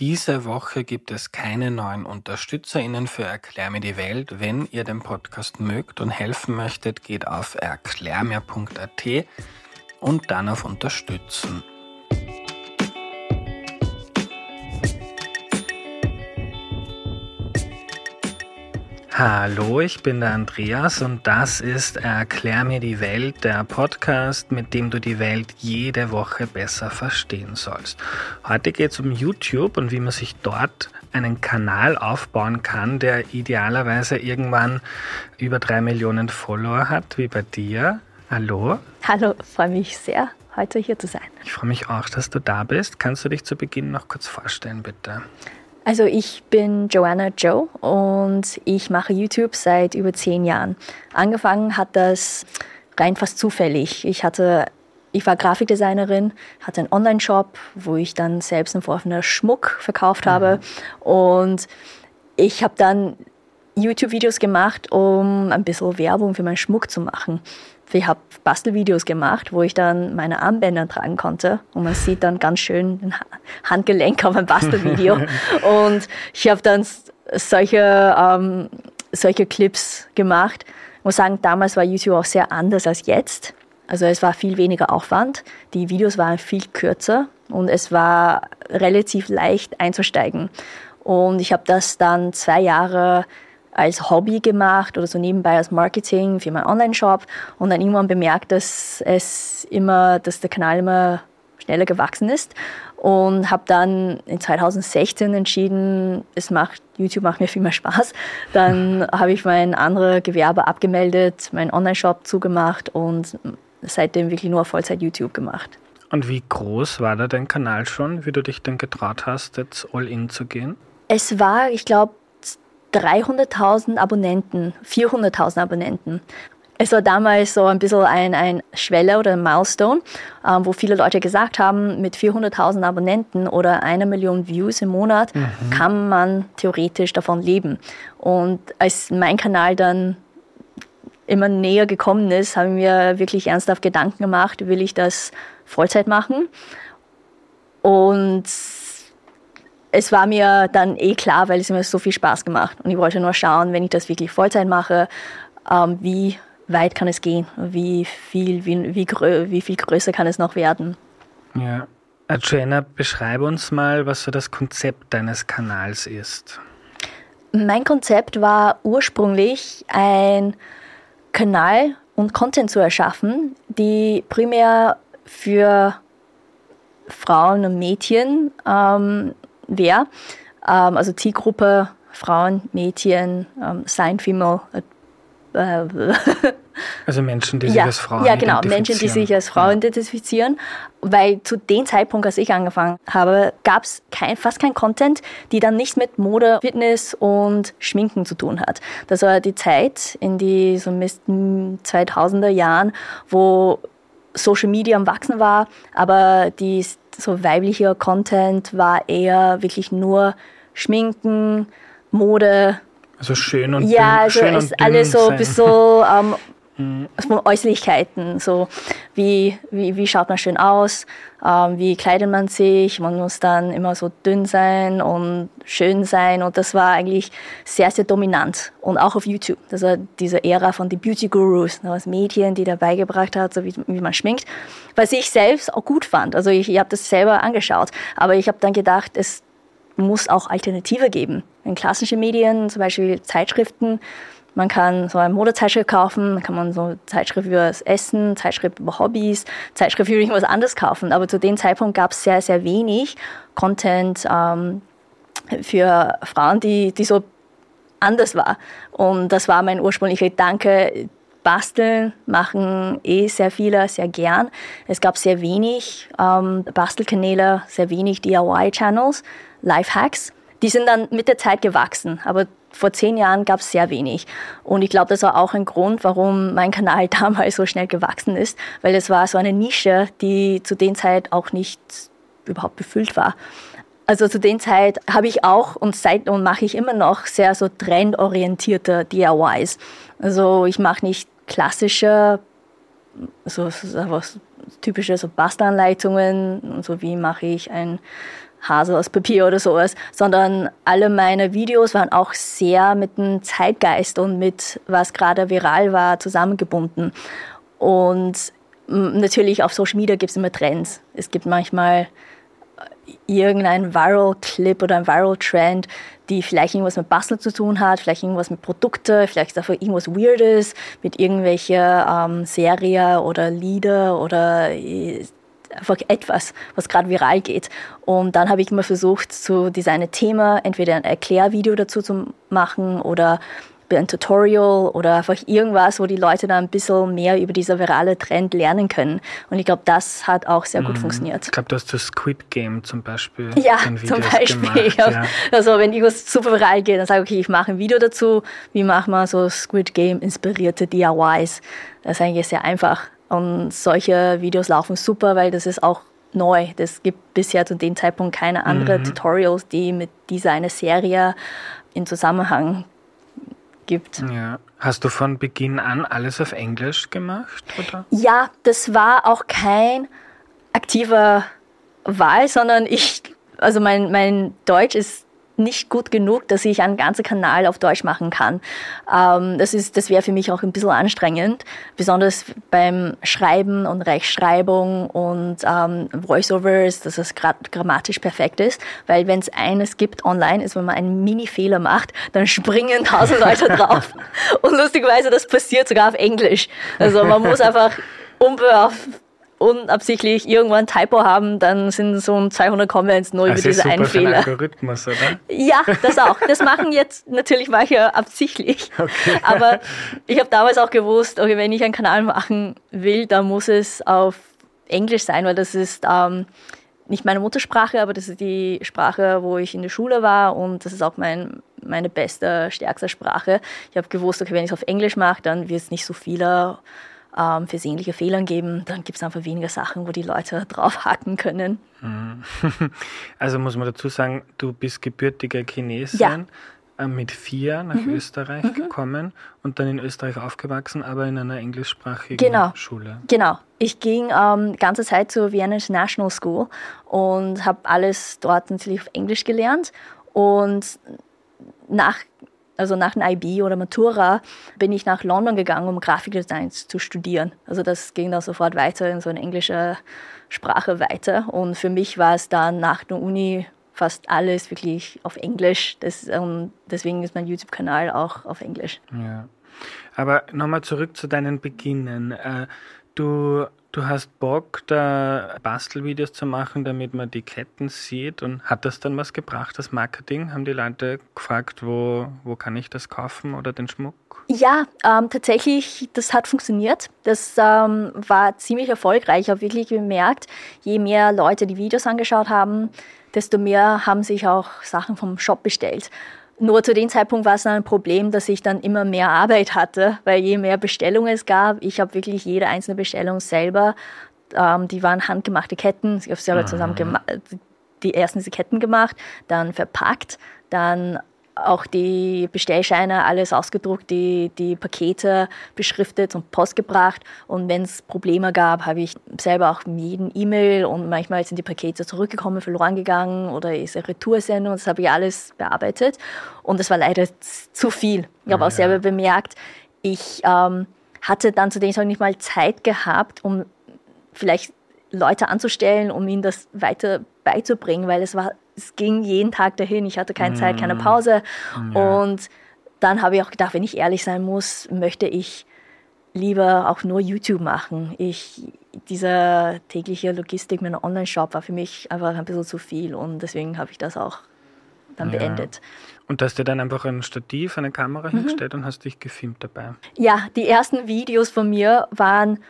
Diese Woche gibt es keine neuen UnterstützerInnen für Erklär mir die Welt. Wenn ihr den Podcast mögt und helfen möchtet, geht auf erklärmir.at und dann auf Unterstützen. Hallo, ich bin der Andreas und das ist Erklär mir die Welt, der Podcast, mit dem du die Welt jede Woche besser verstehen sollst. Heute geht es um YouTube und wie man sich dort einen Kanal aufbauen kann, der idealerweise irgendwann über drei Millionen Follower hat, wie bei dir. Hallo. Hallo, freue mich sehr, heute hier zu sein. Ich freue mich auch, dass du da bist. Kannst du dich zu Beginn noch kurz vorstellen, bitte? Also ich bin Joanna Joe und ich mache YouTube seit über zehn Jahren. Angefangen hat das rein fast zufällig. Ich hatte ich war Grafikdesignerin, hatte einen Online-Shop, wo ich dann selbst entworfener Schmuck verkauft habe. Mhm. Und ich habe dann YouTube-Videos gemacht, um ein bisschen Werbung für meinen Schmuck zu machen. Ich habe Bastelvideos gemacht, wo ich dann meine Armbänder tragen konnte. Und man sieht dann ganz schön ein Handgelenk auf einem Bastelvideo. und ich habe dann solche, ähm, solche Clips gemacht. Ich muss sagen, damals war YouTube auch sehr anders als jetzt. Also es war viel weniger Aufwand. Die Videos waren viel kürzer und es war relativ leicht einzusteigen. Und ich habe das dann zwei Jahre als Hobby gemacht oder so nebenbei als Marketing für meinen Online-Shop und dann irgendwann bemerkt, dass es immer, dass der Kanal immer schneller gewachsen ist und habe dann in 2016 entschieden, es macht YouTube macht mir viel mehr Spaß. Dann habe ich mein anderes Gewerbe abgemeldet, meinen Online-Shop zugemacht und seitdem wirklich nur Vollzeit YouTube gemacht. Und wie groß war da dein Kanal schon, wie du dich dann getraut hast, jetzt all in zu gehen? Es war, ich glaube, 300.000 Abonnenten, 400.000 Abonnenten. Es war damals so ein bisschen ein, ein Schwelle oder ein Milestone, ähm, wo viele Leute gesagt haben, mit 400.000 Abonnenten oder einer Million Views im Monat mhm. kann man theoretisch davon leben. Und als mein Kanal dann immer näher gekommen ist, haben wir wirklich ernsthaft Gedanken gemacht, will ich das Vollzeit machen? Und es war mir dann eh klar, weil es mir so viel Spaß gemacht. Und ich wollte nur schauen, wenn ich das wirklich Vollzeit mache, ähm, wie weit kann es gehen? Wie viel, wie, wie, wie viel größer kann es noch werden? Ja. Joanna, beschreibe uns mal, was so das Konzept deines Kanals ist. Mein Konzept war ursprünglich ein Kanal und Content zu erschaffen, die primär für Frauen und Mädchen ähm, wer. Ähm, also Zielgruppe Frauen, Mädchen, ähm, Sign Female. Äh, also Menschen, die sich ja, als Frauen Ja, genau, Menschen, die sich als Frauen identifizieren. Weil zu dem Zeitpunkt, als ich angefangen habe, gab es kein, fast kein Content, die dann nichts mit Mode, Fitness und Schminken zu tun hat. Das war die Zeit in die so 2000er Jahren, wo Social Media am Wachsen war, aber die so weiblicher Content war eher wirklich nur Schminken, Mode. Also schön und Ja, also schön ist alles so ein bisschen ähm. Von Äußerlichkeiten. So wie, wie, wie schaut man schön aus, ähm, wie kleidet man sich, man muss dann immer so dünn sein und schön sein. Und das war eigentlich sehr, sehr dominant. Und auch auf YouTube. War diese Ära von den Beauty Gurus, ne, das Mädchen, die dabei gebracht hat, so wie, wie man schminkt. Was ich selbst auch gut fand. Also ich, ich habe das selber angeschaut. Aber ich habe dann gedacht, es muss auch Alternative geben. In klassischen Medien, zum Beispiel Zeitschriften, man kann so eine Modezeitschrift kaufen, kann man so Zeitschrift über das Essen, Zeitschrift über Hobbys, Zeitschrift über irgendwas anderes kaufen. Aber zu dem Zeitpunkt gab es sehr, sehr wenig Content ähm, für Frauen, die, die so anders war. Und das war mein ursprünglicher Gedanke. Basteln machen eh sehr viele sehr gern. Es gab sehr wenig ähm, Bastelkanäle, sehr wenig DIY-Channels, Lifehacks. Die sind dann mit der Zeit gewachsen, aber vor zehn Jahren gab es sehr wenig. Und ich glaube, das war auch ein Grund, warum mein Kanal damals so schnell gewachsen ist, weil es war so eine Nische, die zu der Zeit auch nicht überhaupt befüllt war. Also zu der Zeit habe ich auch und seit und mache ich immer noch sehr so trendorientierte DIYs. Also ich mache nicht klassische, so, so, so typische so Bastelanleitungen, so wie mache ich ein Hase aus Papier oder sowas, sondern alle meine Videos waren auch sehr mit dem Zeitgeist und mit was gerade viral war zusammengebunden. Und natürlich auf Social Media gibt es immer Trends. Es gibt manchmal irgendein Viral-Clip oder ein Viral-Trend, die vielleicht irgendwas mit Basteln zu tun hat, vielleicht irgendwas mit Produkten, vielleicht einfach irgendwas Weirdes mit irgendwelcher ähm, Serie oder Lieder oder äh, einfach etwas, was gerade viral geht. Und dann habe ich immer versucht, zu diesem Thema entweder ein Erklärvideo dazu zu machen oder ein Tutorial oder einfach irgendwas, wo die Leute dann ein bisschen mehr über dieser virale Trend lernen können. Und ich glaube, das hat auch sehr gut mhm. funktioniert. Ich glaube, du hast das Squid Game zum Beispiel. Ja, zum Beispiel. Gemacht, ja. Also wenn irgendwas super viral geht, dann sage ich, okay, ich mache ein Video dazu. Wie machen wir so Squid Game inspirierte DIYs? Das ist eigentlich sehr einfach. Und solche Videos laufen super, weil das ist auch neu. Das gibt bisher zu dem Zeitpunkt keine anderen mhm. Tutorials, die mit dieser eine Serie in Zusammenhang gibt. Ja. Hast du von Beginn an alles auf Englisch gemacht? Oder? Ja, das war auch kein aktiver Wahl, sondern ich, also mein, mein Deutsch ist nicht gut genug, dass ich einen ganzen Kanal auf Deutsch machen kann. Ähm, das ist, das wäre für mich auch ein bisschen anstrengend, besonders beim Schreiben und Rechtschreibung und ähm, Voiceovers, dass es grammatisch perfekt ist, weil wenn es eines gibt online, ist, wenn man einen Mini-Fehler macht, dann springen tausend Leute drauf. Und lustigerweise, das passiert sogar auf Englisch. Also man muss einfach unbeaufsichtigt unabsichtlich irgendwann ein Typo haben, dann sind so 200 Comments nur das über diese einen Fehler. Algorithmus, oder? Ja, das auch. Das machen jetzt natürlich manche absichtlich. Okay. Aber ich habe damals auch gewusst, okay, wenn ich einen Kanal machen will, dann muss es auf Englisch sein, weil das ist ähm, nicht meine Muttersprache, aber das ist die Sprache, wo ich in der Schule war und das ist auch mein, meine beste, stärkste Sprache. Ich habe gewusst, okay, wenn ich es auf Englisch mache, dann wird es nicht so viele ähm, versehentliche Fehler geben, dann gibt es einfach weniger Sachen, wo die Leute drauf hacken können. Mhm. Also muss man dazu sagen, du bist gebürtige Chinesin. Ja äh, mit vier nach mhm. Österreich mhm. gekommen und dann in Österreich aufgewachsen, aber in einer englischsprachigen genau. Schule. Genau. Ich ging ähm, ganze Zeit zur Vienna International School und habe alles dort natürlich auf Englisch gelernt. Und nach also nach dem IB oder Matura, bin ich nach London gegangen, um Grafikdesign zu studieren. Also das ging dann sofort weiter in so eine englische Sprache weiter. Und für mich war es dann nach der Uni fast alles wirklich auf Englisch. Das, um, deswegen ist mein YouTube-Kanal auch auf Englisch. Ja. Aber nochmal zurück zu deinen Beginnen. Äh, du Du hast Bock, da Bastelvideos zu machen, damit man die Ketten sieht. Und hat das dann was gebracht, das Marketing? Haben die Leute gefragt, wo, wo kann ich das kaufen oder den Schmuck? Ja, ähm, tatsächlich, das hat funktioniert. Das ähm, war ziemlich erfolgreich. Ich habe wirklich gemerkt, je mehr Leute die Videos angeschaut haben, desto mehr haben sich auch Sachen vom Shop bestellt. Nur zu dem Zeitpunkt war es dann ein Problem, dass ich dann immer mehr Arbeit hatte, weil je mehr Bestellungen es gab, ich habe wirklich jede einzelne Bestellung selber, ähm, die waren handgemachte Ketten, ich habe selber zusammen die ersten diese Ketten gemacht, dann verpackt, dann auch die Bestellscheine, alles ausgedruckt, die, die Pakete beschriftet und Post gebracht. Und wenn es Probleme gab, habe ich selber auch jeden E-Mail und manchmal sind die Pakete zurückgekommen, verloren gegangen oder ist eine Retoursendung. Das habe ich alles bearbeitet. Und es war leider zu viel. Ich habe auch selber bemerkt, ich ähm, hatte dann zu dem Zeitpunkt nicht mal Zeit gehabt, um vielleicht Leute anzustellen, um ihnen das weiter beizubringen, weil es war es ging jeden Tag dahin. Ich hatte keine Zeit, keine mm. Pause. Ja. Und dann habe ich auch gedacht, wenn ich ehrlich sein muss, möchte ich lieber auch nur YouTube machen. Ich, diese tägliche Logistik mit einem Online-Shop war für mich einfach ein bisschen zu viel und deswegen habe ich das auch dann ja. beendet. Und hast du dann einfach ein Stativ, eine Kamera mhm. hingestellt und hast dich gefilmt dabei? Ja, die ersten Videos von mir waren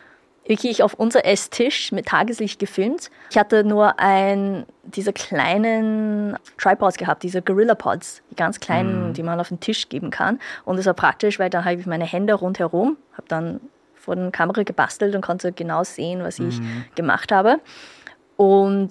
wirklich auf unser Esstisch mit Tageslicht gefilmt. Ich hatte nur ein, diese kleinen Tripods gehabt, diese Gorilla Pods, die ganz kleinen, mm. die man auf den Tisch geben kann. Und das war praktisch, weil da habe ich meine Hände rundherum, habe dann vor der Kamera gebastelt und konnte genau sehen, was ich mm. gemacht habe. Und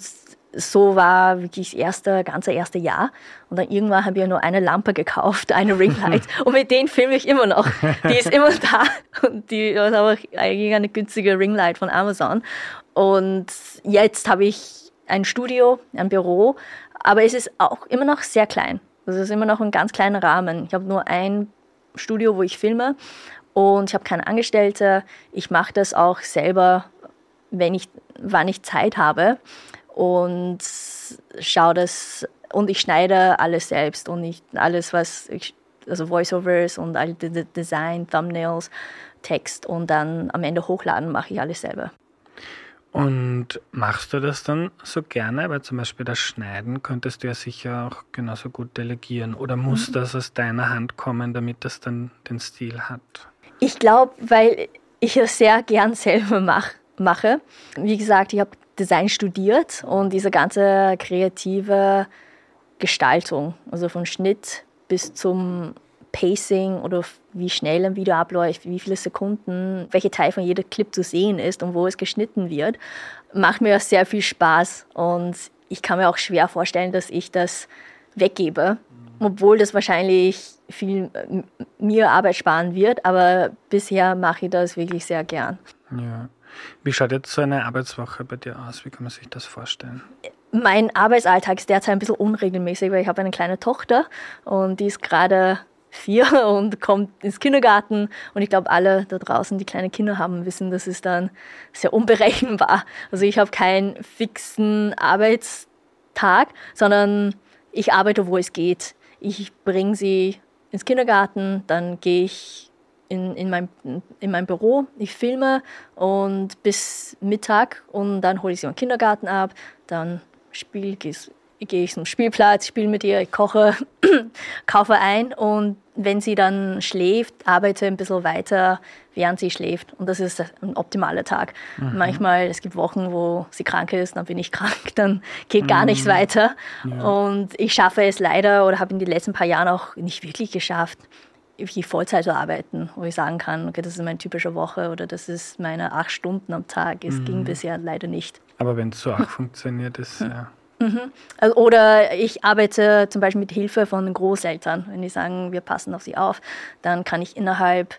so war wirklich das erste, ganze erste Jahr. Und dann irgendwann habe ich nur eine Lampe gekauft, eine Ringlight. und mit denen filme ich immer noch. Die ist immer da. Und die ist aber eigentlich eine günstige Ringlight von Amazon. Und jetzt habe ich ein Studio, ein Büro, Aber es ist auch immer noch sehr klein. Also es ist immer noch ein ganz kleiner Rahmen. Ich habe nur ein Studio, wo ich filme und ich habe keine Angestellte. Ich mache das auch selber, wenn ich, wann ich Zeit habe und schaue das und ich schneide alles selbst und ich, alles, was ich, also Voiceovers und all die Design, Thumbnails, Text und dann am Ende hochladen mache ich alles selber. Und machst du das dann so gerne? Weil zum Beispiel das Schneiden könntest du ja sicher auch genauso gut delegieren. Oder muss mhm. das aus deiner Hand kommen, damit das dann den Stil hat? Ich glaube, weil ich es sehr gern selber mach, mache. Wie gesagt, ich habe Design studiert und diese ganze kreative Gestaltung, also von Schnitt bis zum Pacing oder wie schnell ein Video abläuft, wie viele Sekunden, welcher Teil von jedem Clip zu sehen ist und wo es geschnitten wird, macht mir sehr viel Spaß. Und ich kann mir auch schwer vorstellen, dass ich das weggebe, obwohl das wahrscheinlich viel mir Arbeit sparen wird. Aber bisher mache ich das wirklich sehr gern. Ja. Wie schaut jetzt so eine Arbeitswoche bei dir aus? Wie kann man sich das vorstellen? Mein Arbeitsalltag ist derzeit ein bisschen unregelmäßig, weil ich habe eine kleine Tochter und die ist gerade vier und kommt ins Kindergarten. Und ich glaube, alle da draußen, die kleine Kinder haben, wissen, das ist dann sehr unberechenbar. Also ich habe keinen fixen Arbeitstag, sondern ich arbeite, wo es geht. Ich bringe sie ins Kindergarten, dann gehe ich in, in, mein, in mein Büro, ich filme und bis Mittag und dann hole ich sie im Kindergarten ab, dann spiele, gehe ich zum Spielplatz, spiele mit ihr, ich koche, kaufe ein und wenn sie dann schläft, arbeite ein bisschen weiter, während sie schläft. Und das ist ein optimaler Tag. Mhm. Manchmal, es gibt Wochen, wo sie krank ist, dann bin ich krank, dann geht gar mhm. nichts weiter. Ja. Und ich schaffe es leider oder habe in den letzten paar Jahren auch nicht wirklich geschafft, wirklich Vollzeit zu arbeiten, wo ich sagen kann, okay, das ist meine typische Woche oder das ist meine acht Stunden am Tag. Es mhm. ging bisher leider nicht. Aber wenn es so auch funktioniert, ist ja Mhm. Also, oder ich arbeite zum Beispiel mit Hilfe von Großeltern. Wenn die sagen, wir passen auf sie auf, dann kann ich innerhalb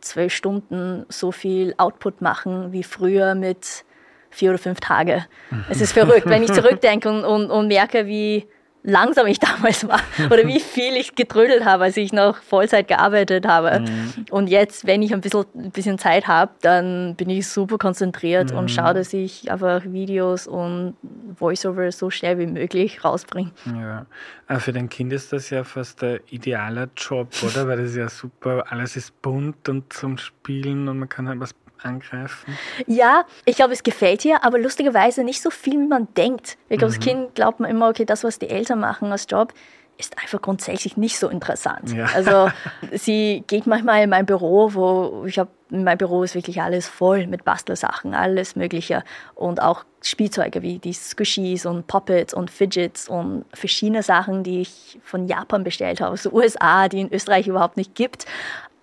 zwölf Stunden so viel Output machen wie früher mit vier oder fünf Tage. Es ist verrückt, wenn ich zurückdenke und, und, und merke, wie langsam ich damals war oder wie viel ich getrödelt habe, als ich noch Vollzeit gearbeitet habe. Mhm. Und jetzt, wenn ich ein bisschen, ein bisschen Zeit habe, dann bin ich super konzentriert mhm. und schaue, dass ich einfach Videos und Voiceover so schnell wie möglich rausbringe. Ja, aber für dein Kind ist das ja fast der ideale Job, oder? Weil das ist ja super, alles ist bunt und zum Spielen und man kann halt was angreifen? Ja, ich glaube, es gefällt ihr, aber lustigerweise nicht so viel, wie man denkt. Ich glaube, mhm. als Kind glaubt man immer, okay, das, was die Eltern machen als Job, ist einfach grundsätzlich nicht so interessant. Ja. Also sie geht manchmal in mein Büro, wo ich habe, mein Büro ist wirklich alles voll mit Bastelsachen, alles Mögliche und auch Spielzeuge wie die Squishies und Puppets und Fidgets und verschiedene Sachen, die ich von Japan bestellt habe, aus den USA, die in Österreich überhaupt nicht gibt.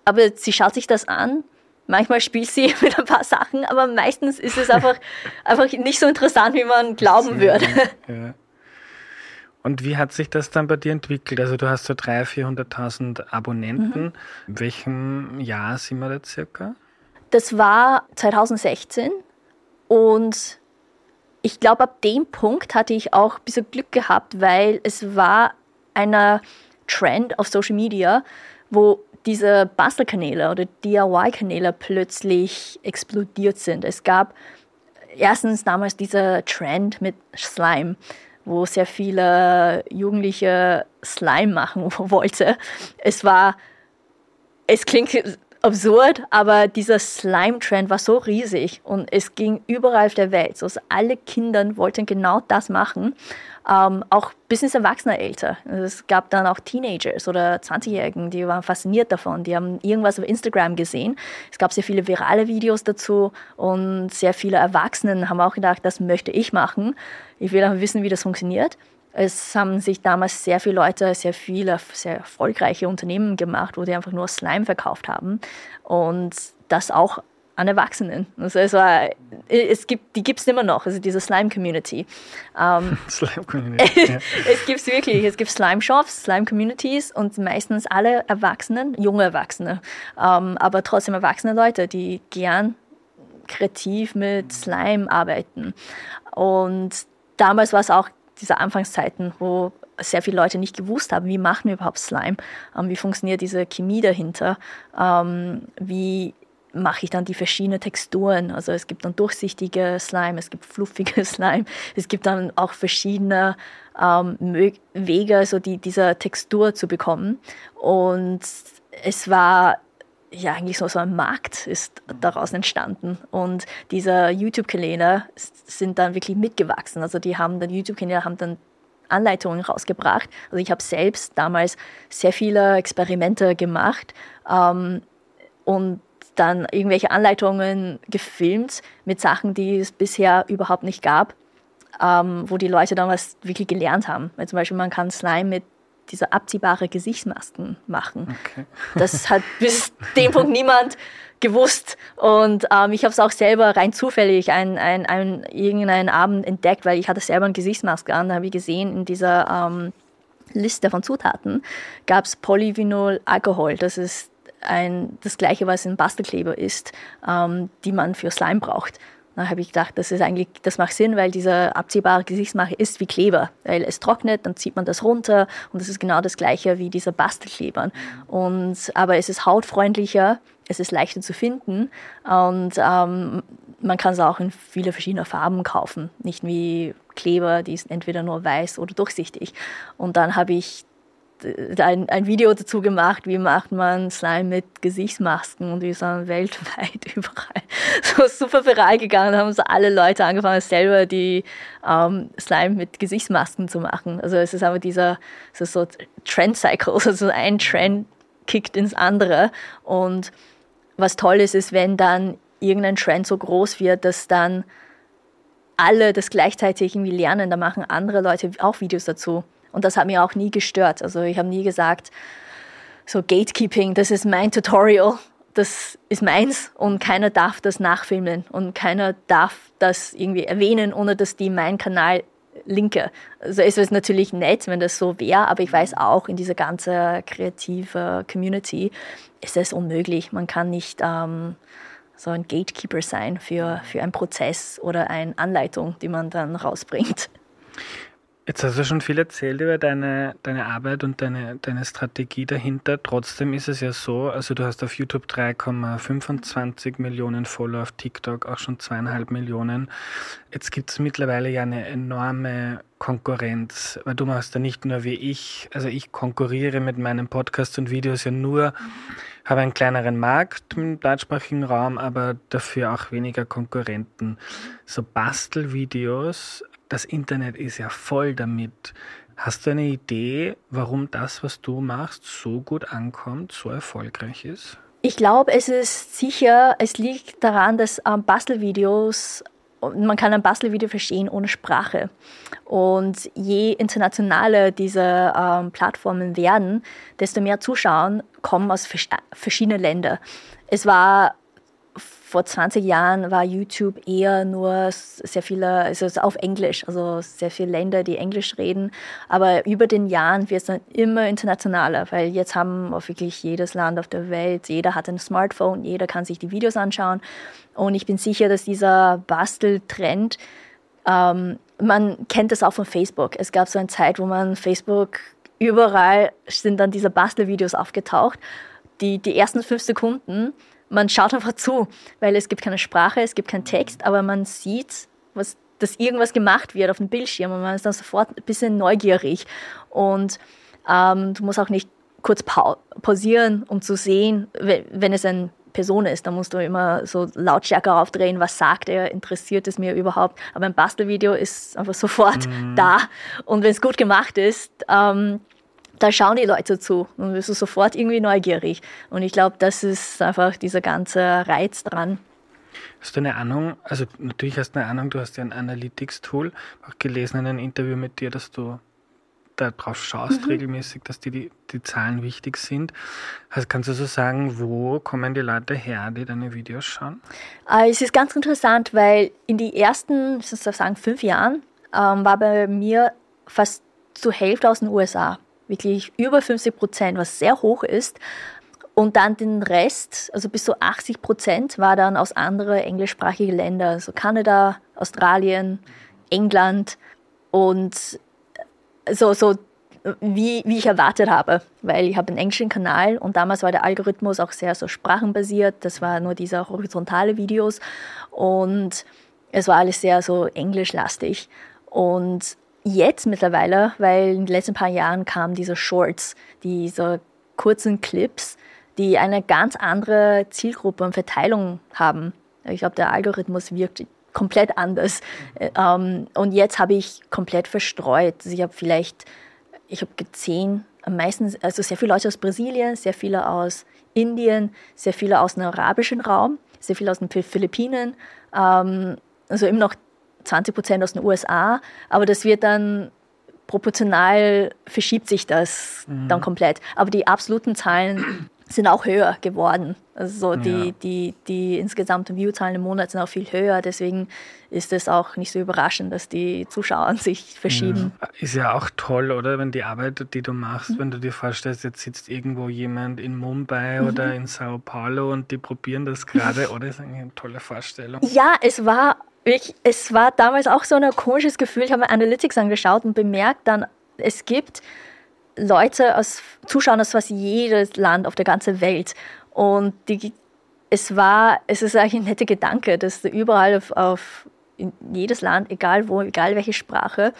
Aber sie schaut sich das an Manchmal spielt sie mit ein paar Sachen, aber meistens ist es einfach, einfach nicht so interessant, wie man glauben würde. Ja. Und wie hat sich das dann bei dir entwickelt? Also du hast so 300.000, 400.000 Abonnenten. Mhm. In welchem Jahr sind wir da circa? Das war 2016 und ich glaube, ab dem Punkt hatte ich auch ein bisschen Glück gehabt, weil es war einer Trend auf Social Media, wo diese Bastelkanäle oder DIY-Kanäle plötzlich explodiert sind. Es gab erstens damals dieser Trend mit Slime, wo sehr viele Jugendliche Slime machen wollten. Es war, es klingt absurd, aber dieser Slime-Trend war so riesig und es ging überall auf der Welt. Also alle Kinder wollten genau das machen, ähm, auch bis ins Erwachsene Also es gab dann auch Teenagers oder 20-Jährigen, die waren fasziniert davon. Die haben irgendwas auf Instagram gesehen. Es gab sehr viele virale Videos dazu und sehr viele Erwachsenen haben auch gedacht, das möchte ich machen. Ich will auch wissen, wie das funktioniert. Es haben sich damals sehr viele Leute, sehr viele, sehr erfolgreiche Unternehmen gemacht, wo die einfach nur Slime verkauft haben. Und das auch an Erwachsenen. Also es war, es gibt, die gibt es immer noch, also diese Slime-Community. Ähm, Slime-Community. es gibt es wirklich, es gibt Slime-Shops, Slime-Communities und meistens alle Erwachsenen, junge Erwachsene, ähm, aber trotzdem erwachsene Leute, die gern kreativ mit Slime arbeiten. Und damals war es auch dieser Anfangszeiten, wo sehr viele Leute nicht gewusst haben, wie machen wir überhaupt Slime, ähm, wie funktioniert diese Chemie dahinter, ähm, wie mache ich dann die verschiedenen Texturen. Also es gibt dann durchsichtige Slime, es gibt fluffige Slime, es gibt dann auch verschiedene ähm, Wege, so die, diese Textur zu bekommen. Und es war ja eigentlich so, so ein Markt ist daraus entstanden. Und diese YouTube-Kanäle sind dann wirklich mitgewachsen. Also die haben dann YouTube-Kanäle haben dann Anleitungen rausgebracht. Also ich habe selbst damals sehr viele Experimente gemacht ähm, und dann irgendwelche Anleitungen gefilmt mit Sachen, die es bisher überhaupt nicht gab, ähm, wo die Leute dann was wirklich gelernt haben. Weil zum Beispiel man kann Slime mit diese abziehbare Gesichtsmasken machen. Okay. Das hat bis dem Punkt niemand gewusst. Und ähm, ich habe es auch selber rein zufällig ein, ein, ein, irgendeinen Abend entdeckt, weil ich hatte selber eine Gesichtsmaske an. Da habe ich gesehen, in dieser ähm, Liste von Zutaten gab es Polyvinyl-Alkohol. Das ist ein, das gleiche, was ein Bastelkleber ist, ähm, die man für Slime braucht. Da habe ich gedacht, das ist eigentlich, das macht Sinn, weil diese abziehbare Gesichtsmaske ist wie Kleber, weil es trocknet, dann zieht man das runter und das ist genau das gleiche wie dieser Bastelkleber. Und aber es ist hautfreundlicher, es ist leichter zu finden und ähm, man kann es auch in viele verschiedene Farben kaufen, nicht wie Kleber, die ist entweder nur weiß oder durchsichtig. Und dann habe ich ein, ein Video dazu gemacht, wie macht man Slime mit Gesichtsmasken und wir sind weltweit überall so super viral gegangen, haben so alle Leute angefangen, selber die ähm, Slime mit Gesichtsmasken zu machen. Also es ist aber dieser so, so Trend-Cycle, also ein Trend kickt ins andere und was toll ist, ist, wenn dann irgendein Trend so groß wird, dass dann alle das gleichzeitig irgendwie lernen, da machen andere Leute auch Videos dazu. Und das hat mir auch nie gestört. Also ich habe nie gesagt, so Gatekeeping, das ist mein Tutorial, das ist meins und keiner darf das nachfilmen und keiner darf das irgendwie erwähnen, ohne dass die meinen Kanal linke. Also es ist natürlich nett, wenn das so wäre, aber ich weiß auch, in dieser ganzen kreativen Community ist es unmöglich. Man kann nicht ähm, so ein Gatekeeper sein für, für einen Prozess oder eine Anleitung, die man dann rausbringt. Jetzt hast du schon viel erzählt über deine, deine Arbeit und deine, deine Strategie dahinter. Trotzdem ist es ja so, also du hast auf YouTube 3,25 Millionen Follower, auf TikTok auch schon zweieinhalb Millionen. Jetzt gibt es mittlerweile ja eine enorme Konkurrenz, weil du machst ja nicht nur wie ich, also ich konkurriere mit meinen Podcasts und Videos ja nur, habe einen kleineren Markt im deutschsprachigen Raum, aber dafür auch weniger Konkurrenten. So Bastelvideos das Internet ist ja voll damit. Hast du eine Idee, warum das, was du machst, so gut ankommt, so erfolgreich ist? Ich glaube, es ist sicher, es liegt daran, dass ähm, Bastelvideos, man kann ein Bastelvideo verstehen ohne Sprache. Und je internationaler diese ähm, Plattformen werden, desto mehr Zuschauer kommen aus verschiedenen Ländern. Es war vor 20 Jahren war YouTube eher nur sehr viele, also auf Englisch, also sehr viele Länder, die Englisch reden. Aber über den Jahren wird es dann immer internationaler, weil jetzt haben auch wirklich jedes Land auf der Welt, jeder hat ein Smartphone, jeder kann sich die Videos anschauen. Und ich bin sicher, dass dieser Basteltrend, ähm, man kennt das auch von Facebook. Es gab so eine Zeit, wo man Facebook überall sind dann diese Bastelvideos aufgetaucht. Die, die ersten fünf Sekunden man schaut einfach zu, weil es gibt keine Sprache, es gibt keinen Text, aber man sieht, was, dass irgendwas gemacht wird auf dem Bildschirm und man ist dann sofort ein bisschen neugierig. Und ähm, du musst auch nicht kurz pa pausieren, um zu sehen, wenn es eine Person ist, dann musst du immer so Lautstärke aufdrehen, was sagt er, interessiert es mir überhaupt. Aber ein Bastelvideo ist einfach sofort mhm. da. Und wenn es gut gemacht ist, ähm, da schauen die Leute zu und bist du sofort irgendwie neugierig. Und ich glaube, das ist einfach dieser ganze Reiz dran. Hast du eine Ahnung, also natürlich hast du eine Ahnung, du hast ja ein Analytics-Tool, auch gelesen in einem Interview mit dir, dass du darauf schaust mhm. regelmäßig, dass die, die, die Zahlen wichtig sind. Also kannst du so sagen, wo kommen die Leute her, die deine Videos schauen? Äh, es ist ganz interessant, weil in die ersten, ich muss sagen, fünf Jahren ähm, war bei mir fast zur Hälfte aus den USA wirklich über 50 Prozent, was sehr hoch ist. Und dann den Rest, also bis zu 80 Prozent, war dann aus anderen englischsprachigen Ländern, also Kanada, Australien, England. Und so, so wie, wie ich erwartet habe, weil ich habe einen englischen Kanal und damals war der Algorithmus auch sehr so sprachenbasiert. Das war nur diese horizontale Videos und es war alles sehr so englischlastig. Und jetzt mittlerweile, weil in den letzten paar Jahren kamen diese Shorts, diese kurzen Clips, die eine ganz andere Zielgruppe und Verteilung haben. Ich glaube, der Algorithmus wirkt komplett anders. Mhm. und jetzt habe ich komplett verstreut. Also ich habe vielleicht, ich habe zehn, am meisten, also sehr viele Leute aus Brasilien, sehr viele aus Indien, sehr viele aus dem arabischen Raum, sehr viele aus den Philippinen, ähm, also immer noch 20 Prozent aus den USA, aber das wird dann proportional verschiebt sich das mhm. dann komplett. Aber die absoluten Zahlen sind auch höher geworden. Also die, ja. die, die insgesamten Viewzahlen im Monat sind auch viel höher. Deswegen ist es auch nicht so überraschend, dass die Zuschauer sich verschieben. Ja. Ist ja auch toll, oder? Wenn die Arbeit, die du machst, mhm. wenn du dir vorstellst, jetzt sitzt irgendwo jemand in Mumbai mhm. oder in Sao Paulo und die probieren das gerade, oder? Das ist eine tolle Vorstellung. Ja, es war ich, es war damals auch so ein komisches Gefühl. Ich habe mir Analytics angeschaut und bemerkt dann, es gibt Leute aus Zuschauern aus fast jedes Land auf der ganzen Welt. Und die, es war, es ist eigentlich ein netter Gedanke, dass überall auf, auf jedes Land, egal wo, egal welche Sprache,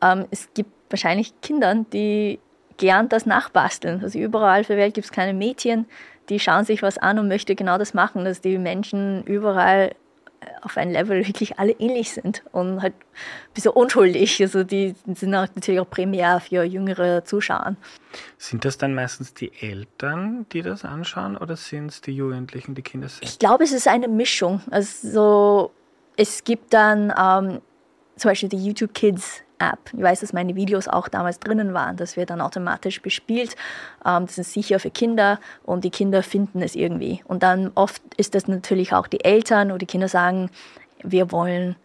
ähm, es gibt wahrscheinlich Kinder, die gern das nachbasteln. Also überall auf der Welt gibt es kleine Mädchen, die schauen sich was an und möchten genau das machen, dass die Menschen überall auf ein Level wirklich alle ähnlich sind und halt ein bisschen unschuldig. Also die sind auch natürlich auch primär für jüngere Zuschauer. Sind das dann meistens die Eltern, die das anschauen oder sind es die Jugendlichen, die Kinder sind? Ich glaube, es ist eine Mischung. Also es gibt dann ähm, zum Beispiel die YouTube Kids App. Ich weiß, dass meine Videos auch damals drinnen waren. Das wird dann automatisch bespielt. Ähm, das ist sicher für Kinder und die Kinder finden es irgendwie. Und dann oft ist das natürlich auch die Eltern oder die Kinder sagen, wir wollen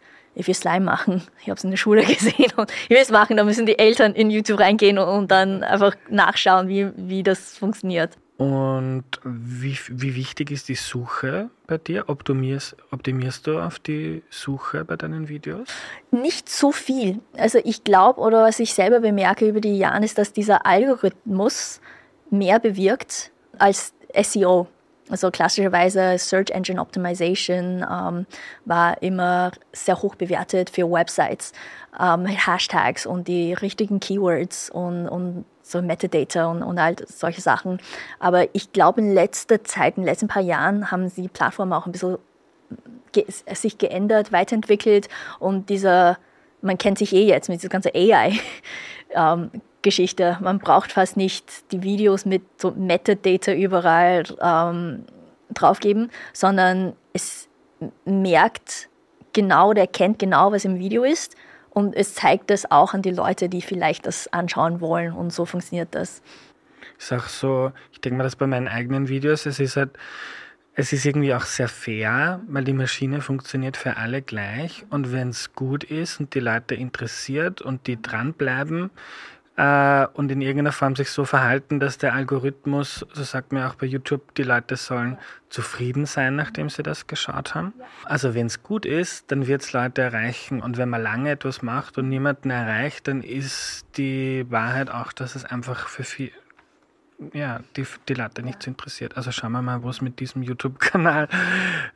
will Slime machen. Ich habe es in der Schule gesehen und ich will es machen. Da müssen die Eltern in YouTube reingehen und dann einfach nachschauen, wie, wie das funktioniert. Und wie, wie wichtig ist die Suche bei dir? Optimierst, optimierst du auf die Suche bei deinen Videos? Nicht so viel. Also ich glaube oder was ich selber bemerke über die Jahre ist, dass dieser Algorithmus mehr bewirkt als SEO. Also klassischerweise Search Engine Optimization ähm, war immer sehr hoch bewertet für Websites, ähm, Hashtags und die richtigen Keywords und, und so Metadata und, und all solche Sachen. Aber ich glaube, in letzter Zeit, in den letzten paar Jahren, haben die Plattformen auch ein bisschen ge sich geändert, weiterentwickelt und dieser, man kennt sich eh jetzt mit dieser ganzen AI. Ähm, Geschichte. Man braucht fast nicht die Videos mit so Metadata überall ähm, draufgeben, sondern es merkt genau, der kennt genau, was im Video ist und es zeigt das auch an die Leute, die vielleicht das anschauen wollen. Und so funktioniert das. Ich sage so, ich denke mal, das bei meinen eigenen Videos, es ist halt, es ist irgendwie auch sehr fair, weil die Maschine funktioniert für alle gleich. Und wenn es gut ist und die Leute interessiert und die dranbleiben, äh, und in irgendeiner Form sich so verhalten, dass der Algorithmus, so sagt mir auch bei YouTube, die Leute sollen zufrieden sein, nachdem sie das geschaut haben. Also wenn es gut ist, dann wird es Leute erreichen. Und wenn man lange etwas macht und niemanden erreicht, dann ist die Wahrheit auch, dass es einfach für viel, ja, die, die Leute nicht so interessiert. Also schauen wir mal, wo es mit diesem YouTube-Kanal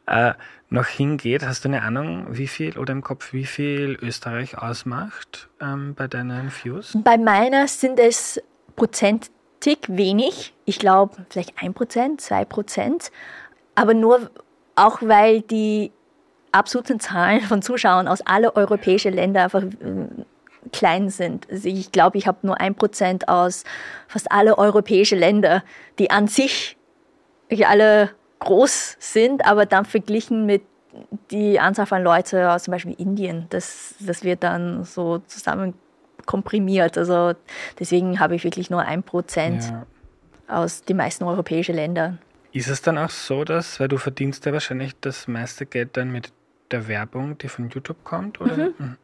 äh, noch hingeht. Hast du eine Ahnung, wie viel oder im Kopf, wie viel Österreich ausmacht ähm, bei deinen Views? Bei meiner sind es prozentig wenig. Ich glaube, vielleicht ein Prozent, zwei Prozent. Aber nur auch, weil die absoluten Zahlen von Zuschauern aus allen europäischen Ländern einfach äh, klein sind. Also ich glaube, ich habe nur ein Prozent aus fast alle europäischen Länder, die an sich alle groß sind, aber dann verglichen mit die Anzahl von Leuten aus zum Beispiel Indien, das, das wird dann so zusammen komprimiert. Also deswegen habe ich wirklich nur ein Prozent ja. aus den meisten europäischen Ländern. Ist es dann auch so, dass, weil du verdienst ja wahrscheinlich das meiste Geld dann mit der Werbung, die von YouTube kommt, oder? Mhm.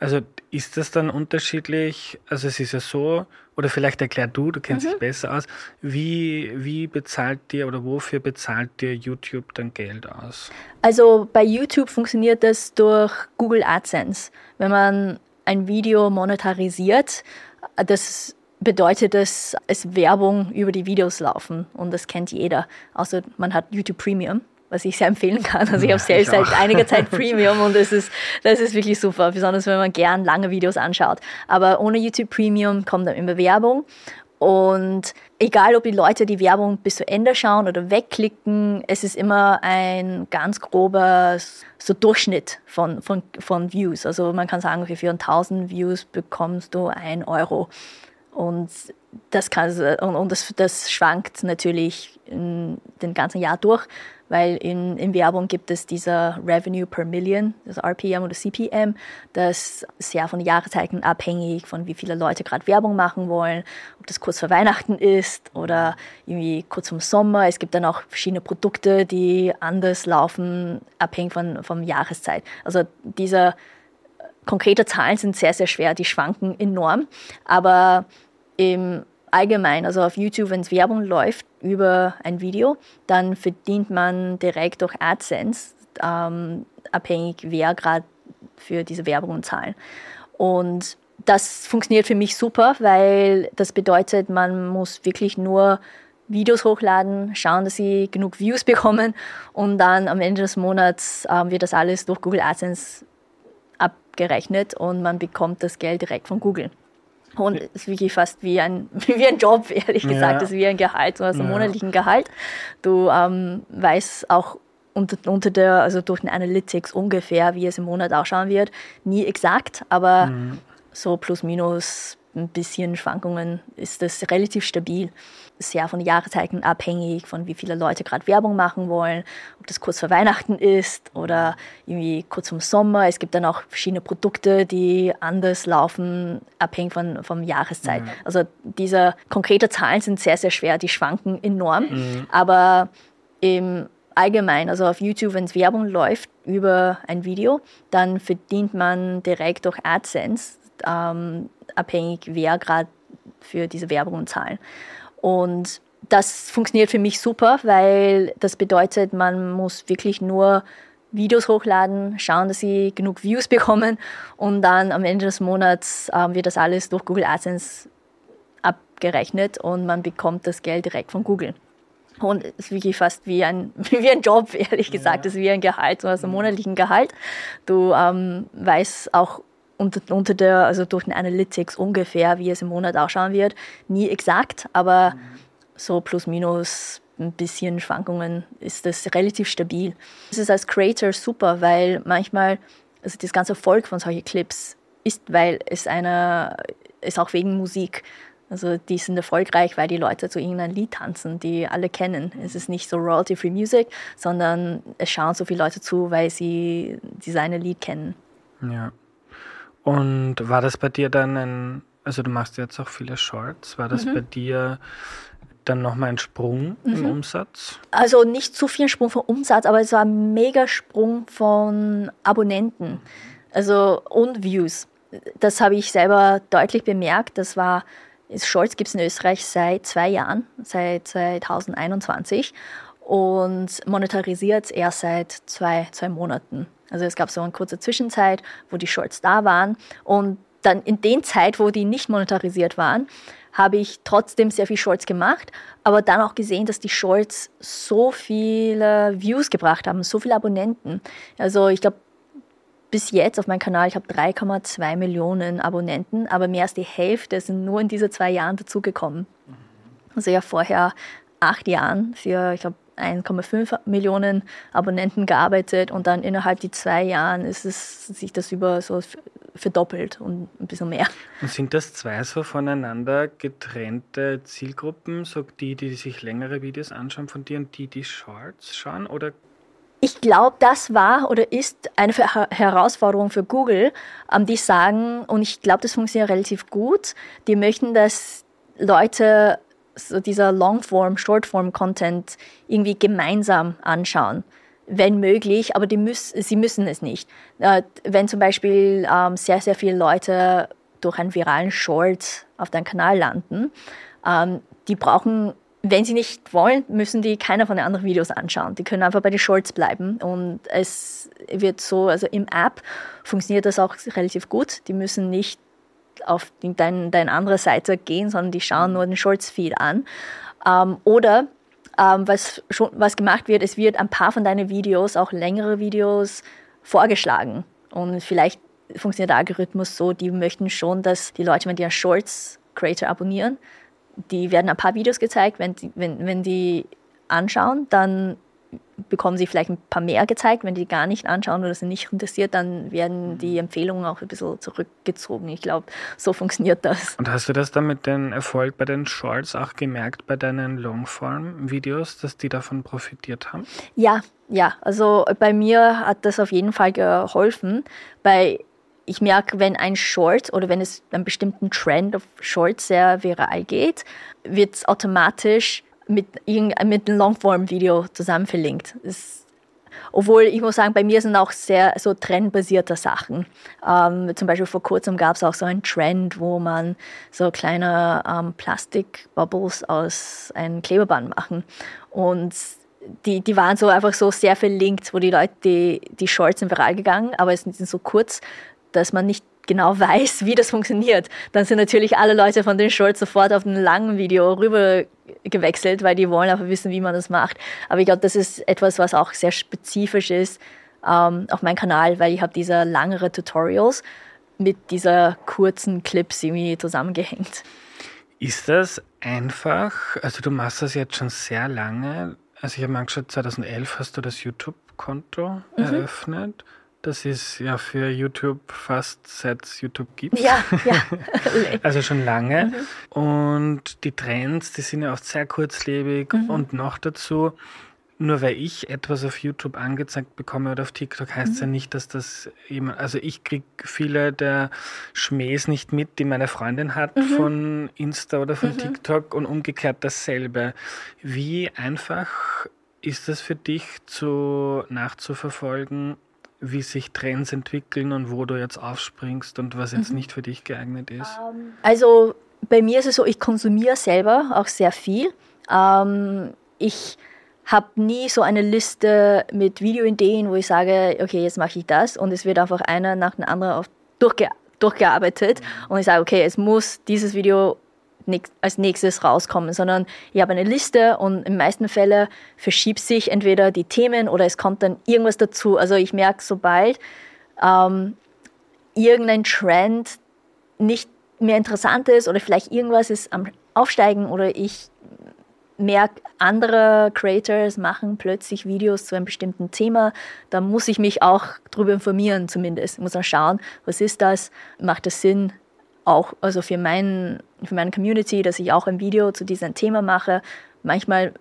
Also ist das dann unterschiedlich? Also es ist ja so, oder vielleicht erklär du, du kennst mhm. dich besser aus, wie, wie bezahlt dir oder wofür bezahlt dir YouTube dann Geld aus? Also bei YouTube funktioniert das durch Google AdSense. Wenn man ein Video monetarisiert, Das bedeutet, dass es Werbung über die Videos laufen und das kennt jeder. Außer man hat YouTube Premium was ich sehr empfehlen kann. Also ich habe selbst seit einiger Zeit Premium und das ist, das ist wirklich super, besonders wenn man gern lange Videos anschaut. Aber ohne YouTube Premium kommt dann immer Werbung und egal, ob die Leute die Werbung bis zu Ende schauen oder wegklicken, es ist immer ein ganz grober so Durchschnitt von, von, von Views. Also man kann sagen, für 1000 Views bekommst du ein Euro. Und das, kann, und, und das, das schwankt natürlich den ganzen Jahr durch weil in, in Werbung gibt es dieser Revenue per Million, das RPM oder CPM, das sehr von Jahreszeiten abhängig, von wie viele Leute gerade Werbung machen wollen, ob das kurz vor Weihnachten ist oder irgendwie kurz vom Sommer. Es gibt dann auch verschiedene Produkte, die anders laufen, abhängig von, von Jahreszeit. Also diese konkrete Zahlen sind sehr, sehr schwer, die schwanken enorm, aber im allgemein, also auf YouTube, wenn es Werbung läuft über ein Video, dann verdient man direkt durch AdSense, ähm, abhängig wer gerade für diese Werbung zahlen. Und das funktioniert für mich super, weil das bedeutet, man muss wirklich nur Videos hochladen, schauen, dass sie genug Views bekommen und dann am Ende des Monats äh, wird das alles durch Google AdSense abgerechnet und man bekommt das Geld direkt von Google. Und es ist wirklich fast wie ein, wie ein Job, ehrlich gesagt. Ja. Das ist wie ein Gehalt, so also ja. monatlichen Gehalt. Du ähm, weißt auch unter, unter der, also durch den Analytics ungefähr, wie es im Monat ausschauen wird. Nie exakt, aber mhm. so plus minus ein bisschen Schwankungen ist das relativ stabil. Sehr von Jahreszeiten abhängig, von wie viele Leute gerade Werbung machen wollen, ob das kurz vor Weihnachten ist oder irgendwie kurz vom Sommer. Es gibt dann auch verschiedene Produkte, die anders laufen, abhängig von, von Jahreszeit. Mhm. Also diese konkreten Zahlen sind sehr, sehr schwer, die schwanken enorm. Mhm. Aber im allgemein, also auf YouTube, wenn es Werbung läuft über ein Video, dann verdient man direkt durch AdSense ähm, abhängig, wer gerade für diese Werbungen zahlen. Und das funktioniert für mich super, weil das bedeutet, man muss wirklich nur Videos hochladen, schauen, dass sie genug Views bekommen und dann am Ende des Monats äh, wird das alles durch Google AdSense abgerechnet und man bekommt das Geld direkt von Google. Und es ist wirklich fast wie ein, wie ein Job, ehrlich gesagt. Es ja. ist wie ein Gehalt, so also ein monatlichen Gehalt. Du ähm, weißt auch unter, unter der, also durch den Analytics ungefähr, wie es im Monat ausschauen wird. Nie exakt, aber mhm. so plus minus ein bisschen Schwankungen ist das relativ stabil. Es ist als Creator super, weil manchmal, also das ganze Erfolg von solchen Clips ist, weil es einer, ist auch wegen Musik. Also die sind erfolgreich, weil die Leute zu irgendeinem Lied tanzen, die alle kennen. Es ist nicht so royalty-free Music, sondern es schauen so viele Leute zu, weil sie dieses eine Lied kennen. Ja. Und war das bei dir dann ein, also du machst jetzt auch viele Shorts, war das mhm. bei dir dann nochmal ein Sprung mhm. im Umsatz? Also nicht zu viel Sprung vom Umsatz, aber es war ein mega Sprung von Abonnenten also und Views. Das habe ich selber deutlich bemerkt. Das war, Shorts gibt es in Österreich seit zwei Jahren, seit 2021 und monetarisiert erst seit zwei, zwei Monaten. Also es gab so eine kurze Zwischenzeit, wo die Shorts da waren und dann in den Zeit, wo die nicht monetarisiert waren, habe ich trotzdem sehr viel Shorts gemacht, aber dann auch gesehen, dass die Shorts so viele Views gebracht haben, so viele Abonnenten. Also ich glaube, bis jetzt auf meinem Kanal, ich habe 3,2 Millionen Abonnenten, aber mehr als die Hälfte sind nur in diesen zwei Jahren dazugekommen. Also ja vorher acht Jahren für, ich glaube, 1,5 Millionen Abonnenten gearbeitet und dann innerhalb die zwei Jahren ist es sich das über so verdoppelt und ein bisschen mehr. Und sind das zwei so voneinander getrennte Zielgruppen, so die, die sich längere Videos anschauen von dir und die, die Shorts schauen oder ich glaube, das war oder ist eine Herausforderung für Google, die sagen, und ich glaube, das funktioniert relativ gut, die möchten, dass Leute so dieser Longform, Shortform-Content irgendwie gemeinsam anschauen, wenn möglich, aber die müß, sie müssen es nicht. Äh, wenn zum Beispiel ähm, sehr, sehr viele Leute durch einen viralen Short auf deinem Kanal landen, ähm, die brauchen, wenn sie nicht wollen, müssen die keiner von den anderen Videos anschauen. Die können einfach bei den Shorts bleiben und es wird so, also im App funktioniert das auch relativ gut. Die müssen nicht auf deine dein andere Seite gehen, sondern die schauen nur den Shorts-Feed an. Ähm, oder ähm, was, schon, was gemacht wird, es wird ein paar von deinen Videos, auch längere Videos, vorgeschlagen. Und vielleicht funktioniert der Algorithmus so, die möchten schon, dass die Leute, wenn die einen Shorts-Creator abonnieren, die werden ein paar Videos gezeigt, wenn die, wenn, wenn die anschauen, dann bekommen sie vielleicht ein paar mehr gezeigt. Wenn die gar nicht anschauen oder sind nicht interessiert, dann werden die Empfehlungen auch ein bisschen zurückgezogen. Ich glaube, so funktioniert das. Und hast du das dann mit dem Erfolg bei den Shorts auch gemerkt, bei deinen Longform-Videos, dass die davon profitiert haben? Ja, ja. Also bei mir hat das auf jeden Fall geholfen. Bei ich merke, wenn ein Short oder wenn es einen bestimmten Trend auf Shorts sehr viral geht, wird es automatisch mit, mit einem Longform-Video zusammen verlinkt. Das, obwohl ich muss sagen, bei mir sind auch sehr so trendbasierte Sachen. Ähm, zum Beispiel vor kurzem gab es auch so einen Trend, wo man so kleine ähm, Plastikbubbles aus einem Klebeband machen. Und die, die waren so einfach so sehr verlinkt, wo die Leute, die, die Shorts sind viral gegangen, aber es sind so kurz, dass man nicht genau weiß, wie das funktioniert. Dann sind natürlich alle Leute von den Shorts sofort auf ein langen Video rüber gewechselt, weil die wollen einfach wissen, wie man das macht. Aber ich glaube, das ist etwas, was auch sehr spezifisch ist ähm, auf meinem Kanal, weil ich habe diese langere Tutorials mit dieser kurzen Clips irgendwie zusammengehängt. Ist das einfach, also du machst das jetzt schon sehr lange, also ich habe mal angeschaut, 2011 hast du das YouTube-Konto mhm. eröffnet. Das ist ja für YouTube fast seit es YouTube gibt. Ja, ja. also schon lange. Mhm. Und die Trends, die sind ja oft sehr kurzlebig. Mhm. Und noch dazu, nur weil ich etwas auf YouTube angezeigt bekomme oder auf TikTok, heißt mhm. ja nicht, dass das jemand, also ich kriege viele der Schmähs nicht mit, die meine Freundin hat mhm. von Insta oder von mhm. TikTok und umgekehrt dasselbe. Wie einfach ist das für dich zu nachzuverfolgen, wie sich Trends entwickeln und wo du jetzt aufspringst und was jetzt mhm. nicht für dich geeignet ist? Ähm, also bei mir ist es so, ich konsumiere selber auch sehr viel. Ähm, ich habe nie so eine Liste mit Videoideen, wo ich sage, okay, jetzt mache ich das und es wird einfach einer nach dem anderen durchge durchgearbeitet mhm. und ich sage, okay, es muss dieses Video als nächstes rauskommen, sondern ich habe eine Liste und in meisten Fällen verschiebt sich entweder die Themen oder es kommt dann irgendwas dazu. Also ich merke, sobald ähm, irgendein Trend nicht mehr interessant ist oder vielleicht irgendwas ist am Aufsteigen oder ich merke, andere Creators machen plötzlich Videos zu einem bestimmten Thema, da muss ich mich auch darüber informieren zumindest. Ich muss dann schauen, was ist das, macht das Sinn, auch also für, mein, für meine Community, dass ich auch ein Video zu diesem Thema mache. Manchmal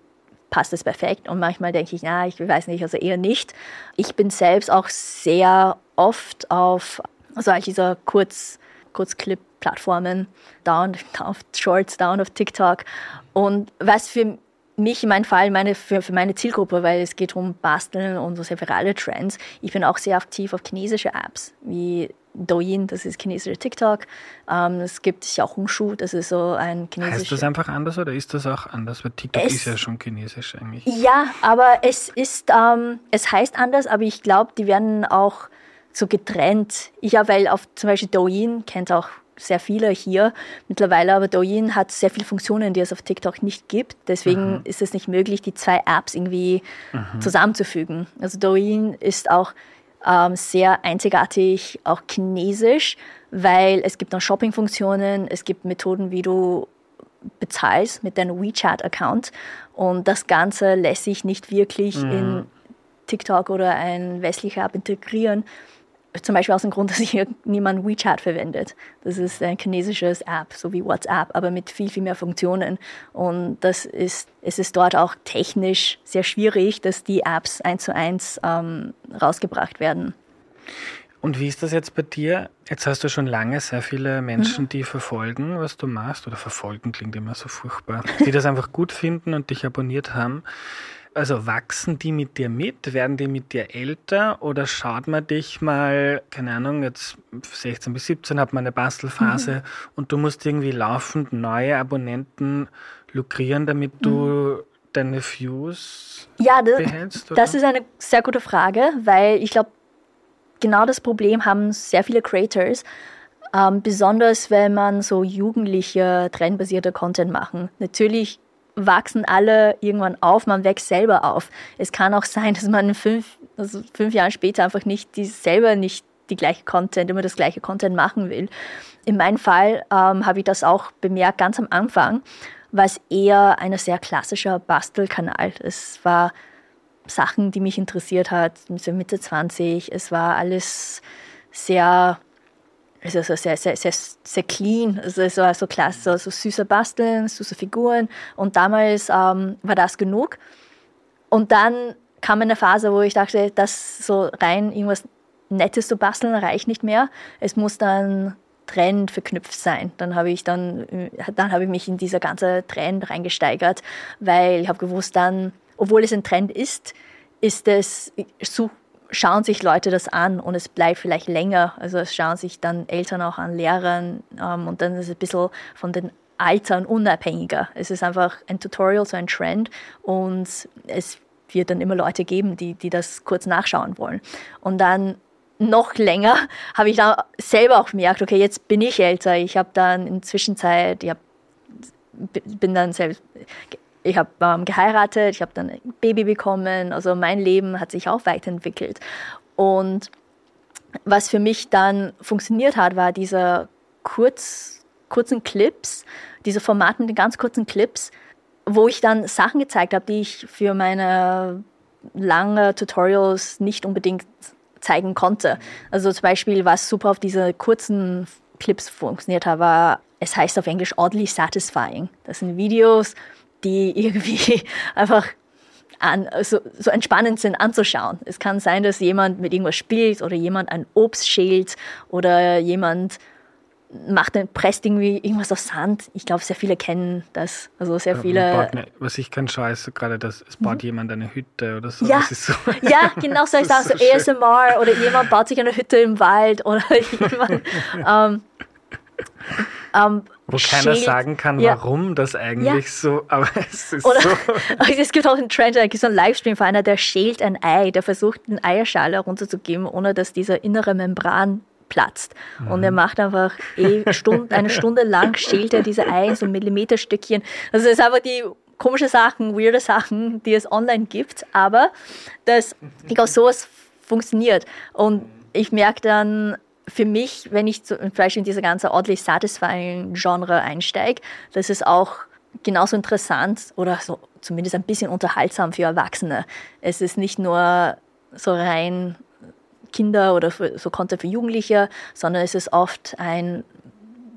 passt es perfekt und manchmal denke ich, na, ich weiß nicht, also eher nicht. Ich bin selbst auch sehr oft auf solche dieser Kurz, Kurzclip-Plattformen, down auf Shorts, down auf TikTok. Und was für mich in meinem Fall, meine, für, für meine Zielgruppe, weil es geht um Basteln und so sehr virale Trends. Ich bin auch sehr aktiv auf chinesische Apps, wie Douyin, das ist chinesische TikTok. Ähm, es gibt Xiaohongshu, das ist so ein chinesisches... Heißt das einfach anders oder ist das auch anders? Weil TikTok es, ist ja schon chinesisch eigentlich. Ja, aber es ist, ähm, es heißt anders, aber ich glaube, die werden auch so getrennt. Ja, weil auf zum Beispiel Douyin kennt auch sehr viele hier mittlerweile, aber Douyin hat sehr viele Funktionen, die es auf TikTok nicht gibt. Deswegen mhm. ist es nicht möglich, die zwei Apps irgendwie mhm. zusammenzufügen. Also Douyin ist auch ähm, sehr einzigartig, auch chinesisch, weil es gibt noch Shopping-Funktionen, es gibt Methoden, wie du bezahlst mit deinem WeChat-Account und das Ganze lässt sich nicht wirklich mhm. in TikTok oder ein westlicher App integrieren zum Beispiel aus dem Grund, dass hier niemand WeChat verwendet. Das ist ein chinesisches App, so wie WhatsApp, aber mit viel, viel mehr Funktionen. Und das ist, es ist dort auch technisch sehr schwierig, dass die Apps eins zu eins ähm, rausgebracht werden. Und wie ist das jetzt bei dir? Jetzt hast du schon lange sehr viele Menschen, mhm. die verfolgen, was du machst, oder verfolgen klingt immer so furchtbar, die das einfach gut finden und dich abonniert haben also wachsen die mit dir mit? Werden die mit dir älter? Oder schaut man dich mal, keine Ahnung, jetzt 16 bis 17 hat man eine Bastelphase mhm. und du musst irgendwie laufend neue Abonnenten lukrieren, damit du mhm. deine Views ja, das, behältst? Oder? Das ist eine sehr gute Frage, weil ich glaube, genau das Problem haben sehr viele Creators. Ähm, besonders wenn man so jugendliche, trendbasierte Content machen. Natürlich wachsen alle irgendwann auf, man wächst selber auf. Es kann auch sein, dass man fünf, also fünf Jahre später einfach nicht die, selber nicht die gleiche Content, immer das gleiche Content machen will. In meinem Fall ähm, habe ich das auch bemerkt ganz am Anfang, war es eher ein sehr klassischer Bastelkanal. Es war Sachen, die mich interessiert hat, Mitte 20. Es war alles sehr also sehr, sehr, sehr, sehr clean. Also es war so klasse, so, so süße Basteln, süße Figuren. Und damals ähm, war das genug. Und dann kam eine Phase, wo ich dachte, das so rein irgendwas Nettes zu basteln reicht nicht mehr. Es muss dann Trend verknüpft sein. Dann habe ich dann, dann habe ich mich in dieser ganze Trend reingesteigert, weil ich habe gewusst, dann, obwohl es ein Trend ist, ist es, such, schauen sich Leute das an und es bleibt vielleicht länger. Also es schauen sich dann Eltern auch an, Lehrern ähm, und dann ist es ein bisschen von den Altern unabhängiger. Es ist einfach ein Tutorial, so ein Trend und es wird dann immer Leute geben, die, die das kurz nachschauen wollen. Und dann noch länger habe ich dann selber auch gemerkt, okay, jetzt bin ich älter. Ich habe dann in Zwischenzeit, ich hab, bin dann selbst ich habe ähm, geheiratet, ich habe dann ein Baby bekommen, also mein Leben hat sich auch weiterentwickelt. Und was für mich dann funktioniert hat, war diese kurz, kurzen Clips, diese Formate mit den ganz kurzen Clips, wo ich dann Sachen gezeigt habe, die ich für meine lange Tutorials nicht unbedingt zeigen konnte. Also zum Beispiel, was super auf diese kurzen Clips funktioniert hat, war, es heißt auf Englisch oddly satisfying. Das sind Videos, die irgendwie einfach an, so, so entspannend sind anzuschauen. Es kann sein, dass jemand mit irgendwas spielt oder jemand ein Obst schält oder jemand macht ein, presst irgendwie irgendwas aus Sand. Ich glaube, sehr viele kennen das. Also sehr viele. Ne, was ich kann scheiße gerade, dass es baut mhm. jemand eine Hütte oder so. Ja, so ja genau so ich sage, so, so ASMR oder jemand baut sich eine Hütte im Wald oder jemand. ähm, ähm, Wo keiner sagen kann, ja. warum das eigentlich ja. so, aber es ist Oder, so. es gibt auch einen Trend, da gibt so einen Livestream von einer, der schält ein Ei, der versucht, eine Eierschale runterzugeben, ohne dass diese innere Membran platzt. Mhm. Und er macht einfach eh Stund, eine Stunde lang, schält er diese Ei in so Millimeterstückchen. Also es ist einfach die komische Sachen, weirde Sachen, die es online gibt, aber das, ich glaube, sowas funktioniert. Und ich merke dann, für mich, wenn ich zum Beispiel in diese ganze oddly satisfying Genre einsteige, das ist auch genauso interessant oder so zumindest ein bisschen unterhaltsam für Erwachsene. Es ist nicht nur so rein Kinder oder für, so Content für Jugendliche, sondern es ist oft ein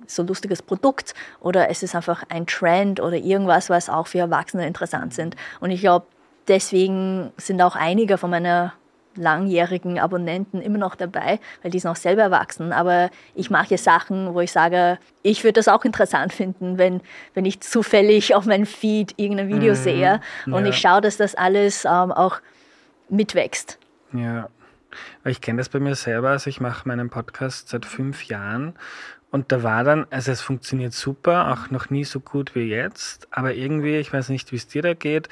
so lustiges Produkt oder es ist einfach ein Trend oder irgendwas, was auch für Erwachsene interessant sind. Und ich glaube, deswegen sind auch einige von meiner langjährigen Abonnenten immer noch dabei, weil die sind auch selber erwachsen. Aber ich mache Sachen, wo ich sage, ich würde das auch interessant finden, wenn, wenn ich zufällig auf meinem Feed irgendein Video mhm. sehe und ja. ich schaue, dass das alles ähm, auch mitwächst. Ja, ich kenne das bei mir selber. Also ich mache meinen Podcast seit fünf Jahren und da war dann, also es funktioniert super, auch noch nie so gut wie jetzt, aber irgendwie, ich weiß nicht, wie es dir da geht,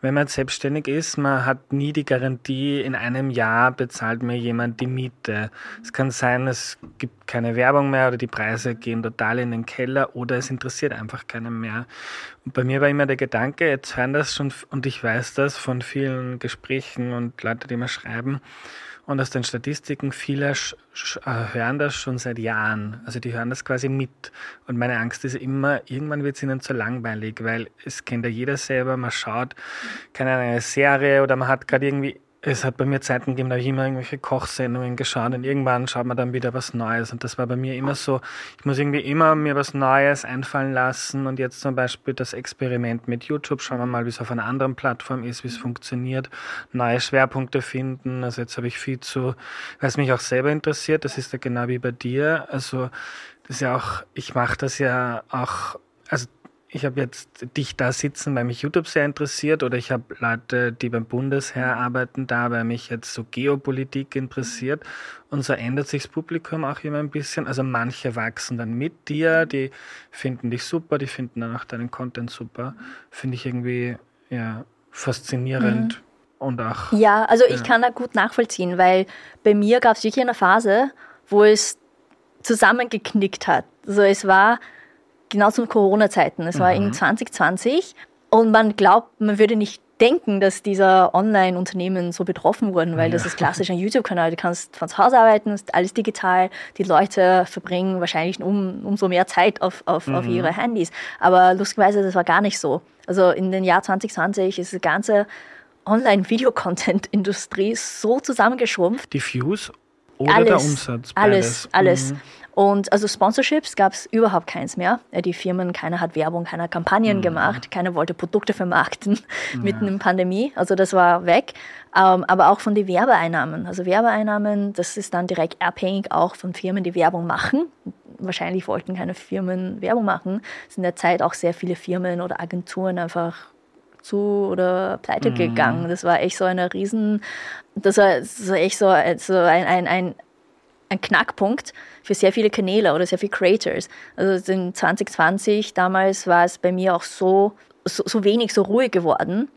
wenn man selbstständig ist, man hat nie die Garantie, in einem Jahr bezahlt mir jemand die Miete. Es kann sein, es gibt keine Werbung mehr oder die Preise gehen total in den Keller oder es interessiert einfach keinen mehr. Und bei mir war immer der Gedanke, jetzt hören das schon, und ich weiß das von vielen Gesprächen und Leute, die mir schreiben, und aus den Statistiken, viele äh, hören das schon seit Jahren. Also die hören das quasi mit. Und meine Angst ist immer, irgendwann wird es ihnen zu langweilig, weil es kennt ja jeder selber, man schaut, keine Ahnung, eine Serie oder man hat gerade irgendwie es hat bei mir Zeiten gegeben, da habe ich immer irgendwelche Kochsendungen geschaut und irgendwann schaut man dann wieder was Neues. Und das war bei mir immer so, ich muss irgendwie immer mir was Neues einfallen lassen. Und jetzt zum Beispiel das Experiment mit YouTube, schauen wir mal, wie es auf einer anderen Plattform ist, wie es funktioniert, neue Schwerpunkte finden. Also jetzt habe ich viel zu, was mich auch selber interessiert, das ist ja genau wie bei dir. Also das ist ja auch, ich mache das ja auch, also ich habe jetzt dich da sitzen, weil mich YouTube sehr interessiert oder ich habe Leute, die beim Bundesheer arbeiten, da, weil mich jetzt so Geopolitik interessiert und so ändert sich das Publikum auch immer ein bisschen. Also manche wachsen dann mit dir, die finden dich super, die finden dann auch deinen Content super. Finde ich irgendwie ja, faszinierend. Mhm. Und auch, ja, also ja. ich kann da gut nachvollziehen, weil bei mir gab es wirklich eine Phase, wo es zusammengeknickt hat. Also es war genau zu Corona-Zeiten, es mhm. war in 2020 und man glaubt, man würde nicht denken, dass diese Online-Unternehmen so betroffen wurden, weil ja. das ist klassisch ein YouTube-Kanal. Du kannst von zu Hause arbeiten, ist alles digital. Die Leute verbringen wahrscheinlich um, umso mehr Zeit auf, auf, mhm. auf ihre Handys. Aber lustigerweise, das war gar nicht so. Also in den Jahr 2020 ist die ganze Online-Video-Content-Industrie so zusammengeschrumpft. Die Views oder alles, der Umsatz? Beides. Alles, alles. Mhm. Und also Sponsorships gab es überhaupt keins mehr. Die Firmen, keiner hat Werbung, keiner Kampagnen mhm. gemacht, keiner wollte Produkte vermarkten ja. mitten in Pandemie. Also das war weg. Ähm, aber auch von den Werbeeinnahmen. Also Werbeeinnahmen, das ist dann direkt abhängig auch von Firmen, die Werbung machen. Wahrscheinlich wollten keine Firmen Werbung machen. Es sind in der Zeit auch sehr viele Firmen oder Agenturen einfach zu oder pleite mhm. gegangen. Das war echt so eine riesen, das war echt so, so ein, ein, ein ein Knackpunkt für sehr viele Kanäle oder sehr viele Creators. Also in 2020 damals war es bei mir auch so, so, so wenig, so ruhig geworden.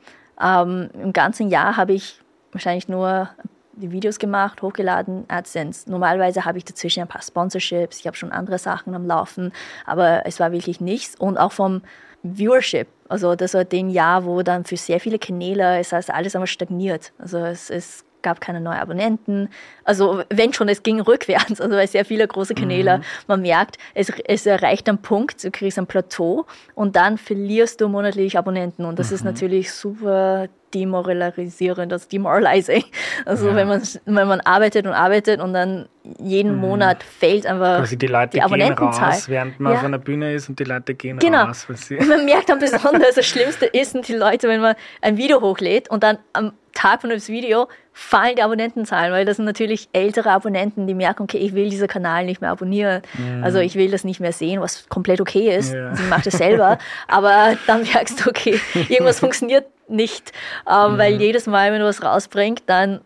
Ähm, Im ganzen Jahr habe ich wahrscheinlich nur die Videos gemacht, hochgeladen, AdSense. Normalerweise habe ich dazwischen ein paar Sponsorships, ich habe schon andere Sachen am Laufen, aber es war wirklich nichts. Und auch vom Viewership, also das war den Jahr, wo dann für sehr viele Kanäle, es heißt, alles einmal stagniert. Also es, es gab keine neuen Abonnenten. Also wenn schon, es ging rückwärts. Also bei sehr viele große Kanäle, mhm. man merkt, es, es erreicht einen Punkt, du kriegst ein Plateau und dann verlierst du monatlich Abonnenten. Und das mhm. ist natürlich super demoralisierend, das demoralizing. Also ja. wenn man wenn man arbeitet und arbeitet und dann jeden mhm. Monat fällt einfach also die, Leute die Abonnentenzahl. Raus, während man ja. auf einer Bühne ist und die Leute gehen genau. raus. Genau. Man merkt dann besonders, das Schlimmste ist, sind die Leute, wenn man ein Video hochlädt und dann am Tag von dem Video fallen die Abonnentenzahlen, weil das sind natürlich ältere Abonnenten, die merken, okay, ich will diesen Kanal nicht mehr abonnieren. Mhm. Also ich will das nicht mehr sehen, was komplett okay ist. Ja. Sie macht es selber. aber dann merkst du, okay, irgendwas funktioniert nicht, ähm, mhm. weil jedes Mal, wenn du was rausbringst, dann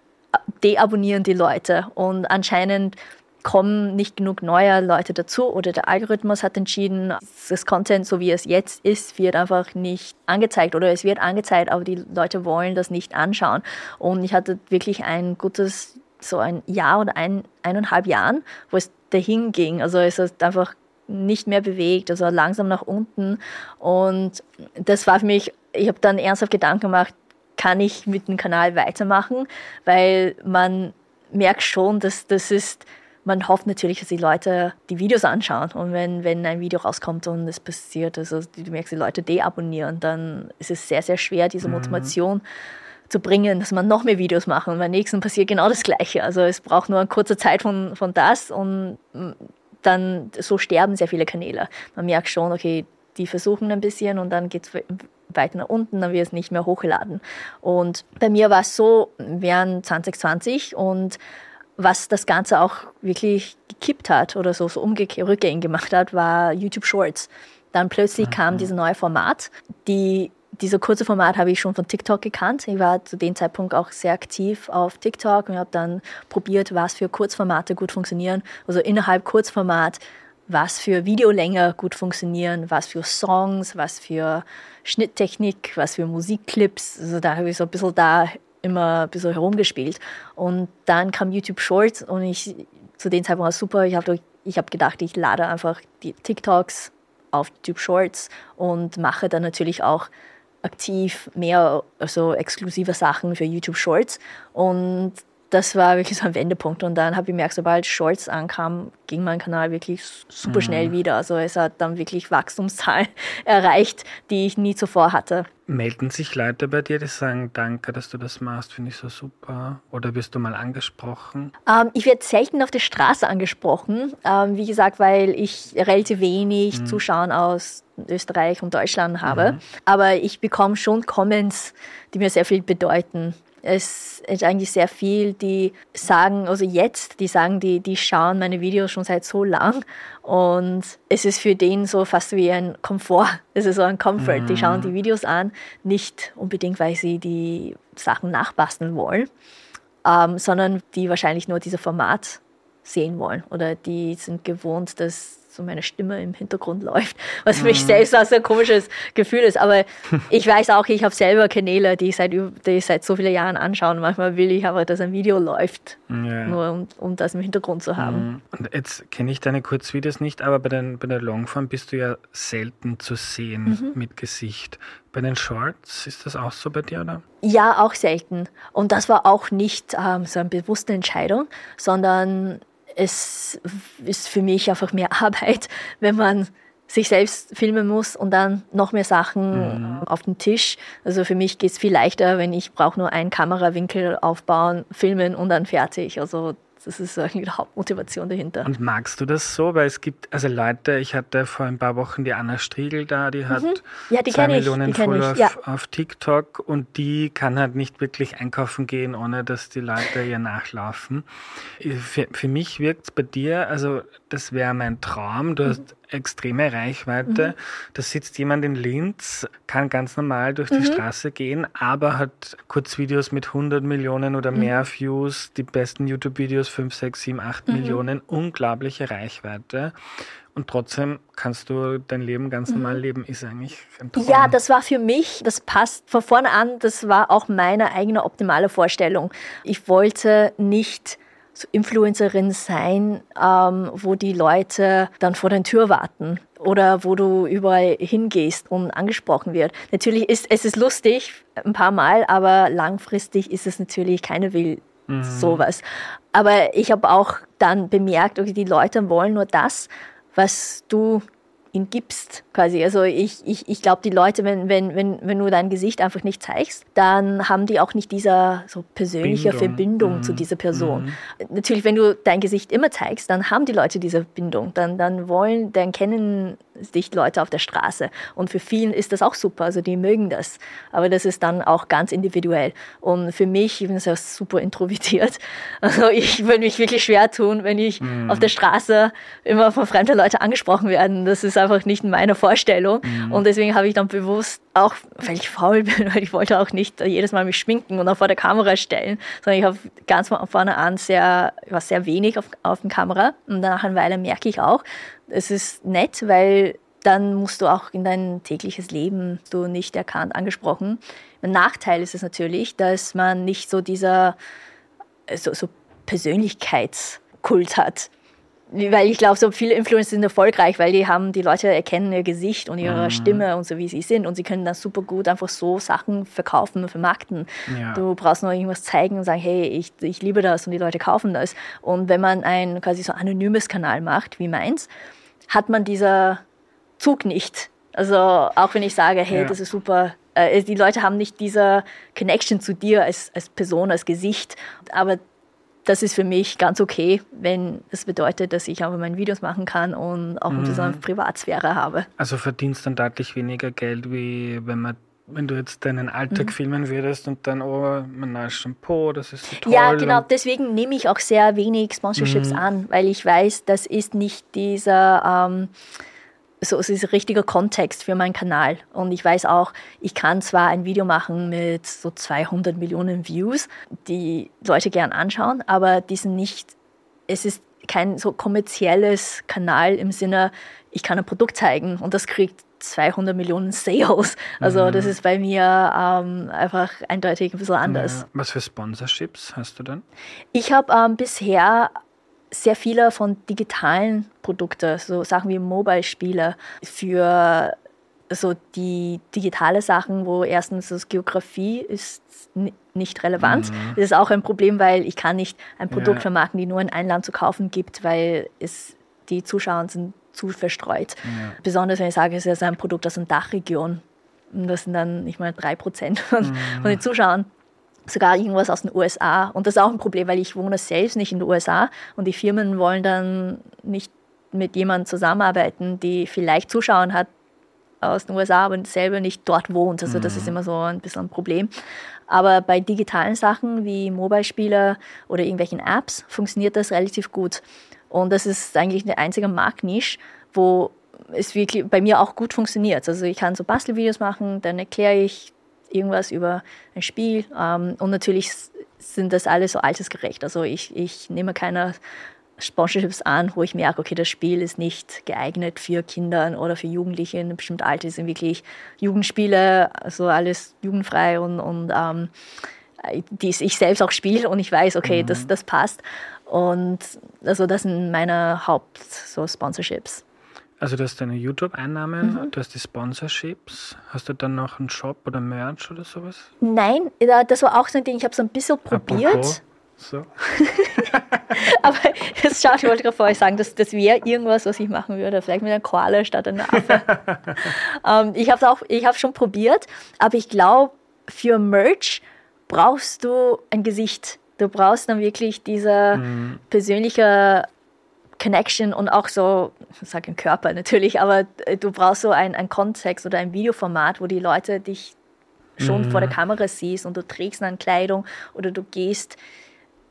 deabonnieren die Leute. Und anscheinend kommen nicht genug neue Leute dazu oder der Algorithmus hat entschieden, das Content, so wie es jetzt ist, wird einfach nicht angezeigt oder es wird angezeigt, aber die Leute wollen das nicht anschauen. Und ich hatte wirklich ein gutes, so ein Jahr oder ein, eineinhalb Jahren, wo es dahin ging. Also es ist einfach nicht mehr bewegt, also langsam nach unten. Und das war für mich, ich habe dann ernsthaft Gedanken gemacht, kann ich mit dem Kanal weitermachen, weil man merkt schon, dass das ist man hofft natürlich, dass die Leute die Videos anschauen. Und wenn, wenn ein Video rauskommt und es passiert, also du merkst, die Leute deabonnieren, dann ist es sehr, sehr schwer, diese mhm. Motivation mhm. zu bringen, dass man noch mehr Videos macht. Und beim nächsten passiert genau das Gleiche. Also es braucht nur eine kurze Zeit von, von das und dann so sterben sehr viele Kanäle. Man merkt schon, okay, die versuchen ein bisschen und dann geht es weiter nach unten, dann wird es nicht mehr hochgeladen. Und bei mir war es so, während 2020 und was das Ganze auch wirklich gekippt hat oder so, so rückgängig gemacht hat, war YouTube Shorts. Dann plötzlich mhm. kam dieses neue Format. Die, dieser kurze Format habe ich schon von TikTok gekannt. Ich war zu dem Zeitpunkt auch sehr aktiv auf TikTok und habe dann probiert, was für Kurzformate gut funktionieren. Also innerhalb Kurzformat, was für Videolänge gut funktionieren, was für Songs, was für Schnitttechnik, was für Musikclips. Also da habe ich so ein bisschen da immer ein bisschen herumgespielt. Und dann kam YouTube Shorts und ich, zu dem Zeitpunkt war es super. Ich habe ich hab gedacht, ich lade einfach die TikToks auf YouTube Shorts und mache dann natürlich auch aktiv mehr also exklusive Sachen für YouTube Shorts. Und das war wirklich so ein Wendepunkt. Und dann habe ich gemerkt, sobald Shorts ankam, ging mein Kanal wirklich super schnell mhm. wieder. Also es hat dann wirklich Wachstumszahlen erreicht, die ich nie zuvor hatte. Melden sich Leute bei dir, die sagen, danke, dass du das machst, finde ich so super? Oder wirst du mal angesprochen? Ähm, ich werde selten auf der Straße angesprochen. Ähm, wie gesagt, weil ich relativ wenig mhm. Zuschauer aus Österreich und Deutschland habe. Mhm. Aber ich bekomme schon Comments, die mir sehr viel bedeuten. Es ist eigentlich sehr viel, die sagen, also jetzt, die sagen, die, die schauen meine Videos schon seit so lang und es ist für den so fast wie ein Komfort. Es ist so ein Comfort. Mhm. Die schauen die Videos an, nicht unbedingt, weil sie die Sachen nachbasteln wollen, ähm, sondern die wahrscheinlich nur dieses Format sehen wollen oder die sind gewohnt, dass so meine Stimme im Hintergrund läuft, was für mich mhm. selbst auch so ein komisches Gefühl ist. Aber ich weiß auch, ich habe selber Kanäle, die ich seit, die ich seit so vielen Jahren anschaue. Und manchmal will ich aber, dass ein Video läuft, ja. nur um, um das im Hintergrund zu haben. Mhm. Und jetzt kenne ich deine Kurzvideos nicht, aber bei, den, bei der Longform bist du ja selten zu sehen mhm. mit Gesicht. Bei den Shorts ist das auch so bei dir, oder? Ja, auch selten. Und das war auch nicht ähm, so eine bewusste Entscheidung, sondern es ist für mich einfach mehr Arbeit, wenn man sich selbst filmen muss und dann noch mehr Sachen mhm. auf den Tisch. Also für mich geht es viel leichter, wenn ich brauche nur einen Kamerawinkel aufbauen, filmen und dann fertig. Also das ist eigentlich die Hauptmotivation dahinter. Und magst du das so? Weil es gibt, also Leute, ich hatte vor ein paar Wochen die Anna Striegel da, die hat mhm. ja, die zwei Millionen Follower ja. auf, auf, TikTok und die kann halt nicht wirklich einkaufen gehen, ohne dass die Leute ihr nachlaufen. Für, für mich wirkt es bei dir, also das wäre mein Traum. Du mhm. hast extreme Reichweite. Mhm. Da sitzt jemand in Linz, kann ganz normal durch die mhm. Straße gehen, aber hat Kurzvideos mit 100 Millionen oder mhm. mehr Views, die besten YouTube-Videos 5, 6, 7, 8 Millionen, unglaubliche Reichweite. Und trotzdem kannst du dein Leben ganz normal mhm. leben, ist eigentlich ein Traum. Ja, das war für mich, das passt von vorne an, das war auch meine eigene optimale Vorstellung. Ich wollte nicht Influencerin sein, ähm, wo die Leute dann vor der Tür warten oder wo du überall hingehst und angesprochen wird. Natürlich ist es ist lustig ein paar Mal, aber langfristig ist es natürlich keine will mhm. sowas. Aber ich habe auch dann bemerkt, okay, die Leute wollen nur das, was du ihn gibst, quasi. Also ich, ich, ich glaube, die Leute, wenn, wenn, wenn, wenn du dein Gesicht einfach nicht zeigst, dann haben die auch nicht diese so persönliche Bindung. Verbindung mhm. zu dieser Person. Mhm. Natürlich, wenn du dein Gesicht immer zeigst, dann haben die Leute diese Bindung. Dann, dann wollen, dann kennen dich Leute auf der Straße. Und für vielen ist das auch super, also die mögen das. Aber das ist dann auch ganz individuell. Und für mich, ich bin ja super introvertiert. Also ich würde mich wirklich schwer tun, wenn ich mhm. auf der Straße immer von fremden Leuten angesprochen werde. Das ist einfach nicht in meiner Vorstellung. Mhm. Und deswegen habe ich dann bewusst, auch weil ich faul bin, weil ich wollte auch nicht jedes Mal mich schminken und auch vor der Kamera stellen, sondern ich habe ganz von vorne an sehr, war sehr wenig auf, auf der Kamera. Und nach einer Weile merke ich auch, es ist nett, weil dann musst du auch in dein tägliches Leben du nicht erkannt, angesprochen. Ein Nachteil ist es natürlich, dass man nicht so dieser so, so Persönlichkeitskult hat weil ich glaube, so viele Influencer sind erfolgreich, weil die haben, die Leute erkennen ihr Gesicht und ihre mhm. Stimme und so wie sie sind und sie können dann super gut einfach so Sachen verkaufen und vermarkten. Ja. Du brauchst nur irgendwas zeigen und sagen, hey, ich, ich liebe das und die Leute kaufen das. Und wenn man ein quasi so anonymes Kanal macht, wie meins, hat man dieser Zug nicht. Also auch wenn ich sage, hey, ja. das ist super, äh, die Leute haben nicht diese Connection zu dir als, als Person, als Gesicht, aber das ist für mich ganz okay, wenn es bedeutet, dass ich aber meine Videos machen kann und auch mhm. eine Privatsphäre habe. Also verdienst dann deutlich weniger Geld, wie wenn man wenn du jetzt deinen Alltag mhm. filmen würdest und dann, oh, mein neues Shampoo, das ist so toll. Ja, genau, deswegen nehme ich auch sehr wenig Sponsorships mhm. an, weil ich weiß, das ist nicht dieser, ähm, so es ist ein richtiger Kontext für meinen Kanal. Und ich weiß auch, ich kann zwar ein Video machen mit so 200 Millionen Views, die Leute gern anschauen, aber die sind nicht, es ist kein so kommerzielles Kanal im Sinne, ich kann ein Produkt zeigen und das kriegt 200 Millionen Sales. Also mhm. das ist bei mir ähm, einfach eindeutig ein bisschen anders. Ja. Was für Sponsorships hast du dann? Ich habe ähm, bisher sehr viele von digitalen Produkten, so Sachen wie Mobile-Spiele, für so die digitale Sachen, wo erstens das Geografie ist nicht relevant. Mhm. Das ist auch ein Problem, weil ich kann nicht ein Produkt ja. vermarkten, die nur in einem Land zu kaufen gibt, weil es die Zuschauer sind zu verstreut. Ja. Besonders wenn ich sage, es ist ein Produkt aus einer Dachregion. Und das sind dann nicht mal drei Prozent von, mhm. von den Zuschauern sogar irgendwas aus den USA. Und das ist auch ein Problem, weil ich wohne selbst nicht in den USA und die Firmen wollen dann nicht mit jemandem zusammenarbeiten, die vielleicht Zuschauer hat aus den USA, aber selber nicht dort wohnt. Also das ist mhm. immer so ein bisschen ein Problem. Aber bei digitalen Sachen wie Mobile-Spiele oder irgendwelchen Apps funktioniert das relativ gut. Und das ist eigentlich eine einzige Marktnische, wo es wirklich bei mir auch gut funktioniert. Also ich kann so Bastelvideos machen, dann erkläre ich irgendwas über ein Spiel. Ähm, und natürlich sind das alles so altersgerecht. Also ich, ich nehme keine Sponsorships an, wo ich merke, okay, das Spiel ist nicht geeignet für Kinder oder für Jugendliche in einem bestimmten Alter. Es sind wirklich Jugendspiele, also alles jugendfrei und, und ähm, die ich selbst auch spiele und ich weiß, okay, mhm. das, das passt. Und also das sind meine Haupt-Sponsorships. Also du hast deine YouTube-Einnahmen, mhm. du hast die Sponsorships. Hast du dann noch einen Shop oder Merch oder sowas? Nein, das war auch so ein Ding, ich habe so ein bisschen probiert. Apropos. So. Aber das schaut, ich wollte gerade vorher sagen, das, das wäre irgendwas, was ich machen würde. Vielleicht mit einem Koala statt einer Affe. ähm, ich habe es auch, schon probiert, aber ich glaube, für Merch brauchst du ein Gesicht. Du brauchst dann wirklich diese mhm. persönliche Connection und auch so, ich sage im Körper natürlich, aber du brauchst so ein, Kontext oder ein Videoformat, wo die Leute dich schon mhm. vor der Kamera siehst und du trägst dann Kleidung oder du gehst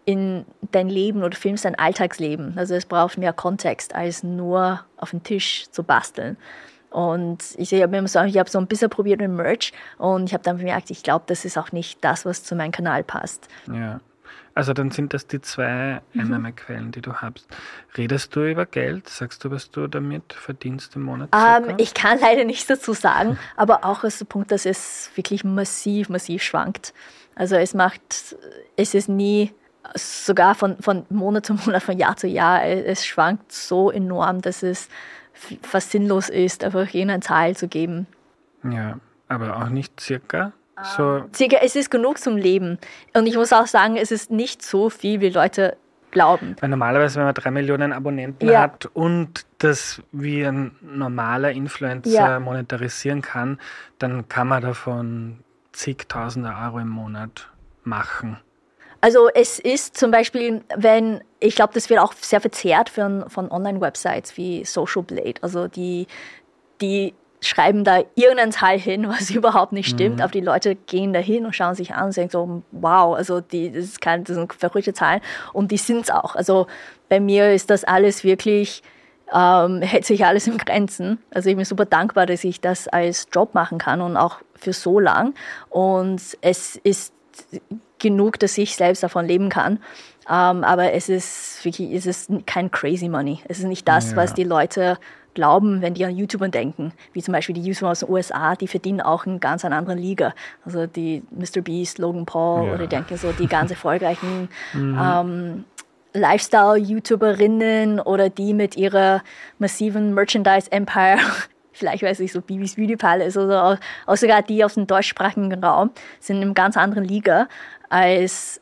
in dein Leben oder filmst dein Alltagsleben. Also es braucht mehr Kontext, als nur auf den Tisch zu basteln. Und ich, ich habe so, hab so ein bisschen probiert mit Merch und ich habe dann bemerkt, ich glaube, das ist auch nicht das, was zu meinem Kanal passt. Ja. Also dann sind das die zwei mhm. Einnahmequellen, die du hast. Redest du über Geld? Sagst du, was du damit verdienst im Monat? Ähm, ich kann leider nichts dazu sagen, aber auch aus dem Punkt, dass es wirklich massiv, massiv schwankt. Also es macht, es ist nie sogar von, von Monat zu Monat, von Jahr zu Jahr, es schwankt so enorm, dass es fast sinnlos ist, einfach jene Zahl zu geben. Ja, aber auch nicht circa? So. Circa, es ist genug zum Leben. Und ich muss auch sagen, es ist nicht so viel, wie Leute glauben. Weil normalerweise, wenn man drei Millionen Abonnenten ja. hat und das wie ein normaler Influencer ja. monetarisieren kann, dann kann man davon zigtausende Euro im Monat machen. Also es ist zum Beispiel, wenn, ich glaube, das wird auch sehr verzerrt von, von Online-Websites wie Social Blade. Also die, die schreiben da irgendeinen Teil hin, was überhaupt nicht stimmt, mhm. aber die Leute gehen da hin und schauen sich an und sagen so, wow, also die, das, ist kein, das sind verrückte Zahlen und die sind es auch. Also bei mir ist das alles wirklich, ähm, hält sich alles im Grenzen. Also ich bin super dankbar, dass ich das als Job machen kann und auch für so lang und es ist genug, dass ich selbst davon leben kann. Um, ähm, aber es ist wirklich, es ist kein crazy money. Es ist nicht das, ja. was die Leute glauben, wenn die an YouTubern denken. Wie zum Beispiel die YouTuber aus den USA, die verdienen auch in ganz einer anderen Liga. Also die Mr. Beast, Logan Paul ja. oder ich denke so die ganz erfolgreichen mhm. ähm, Lifestyle-YouTuberinnen oder die mit ihrer massiven Merchandise-Empire vielleicht weiß ich so Bibis Beauty Palace oder auch sogar die aus dem deutschsprachigen Raum sind in einer ganz anderen Liga als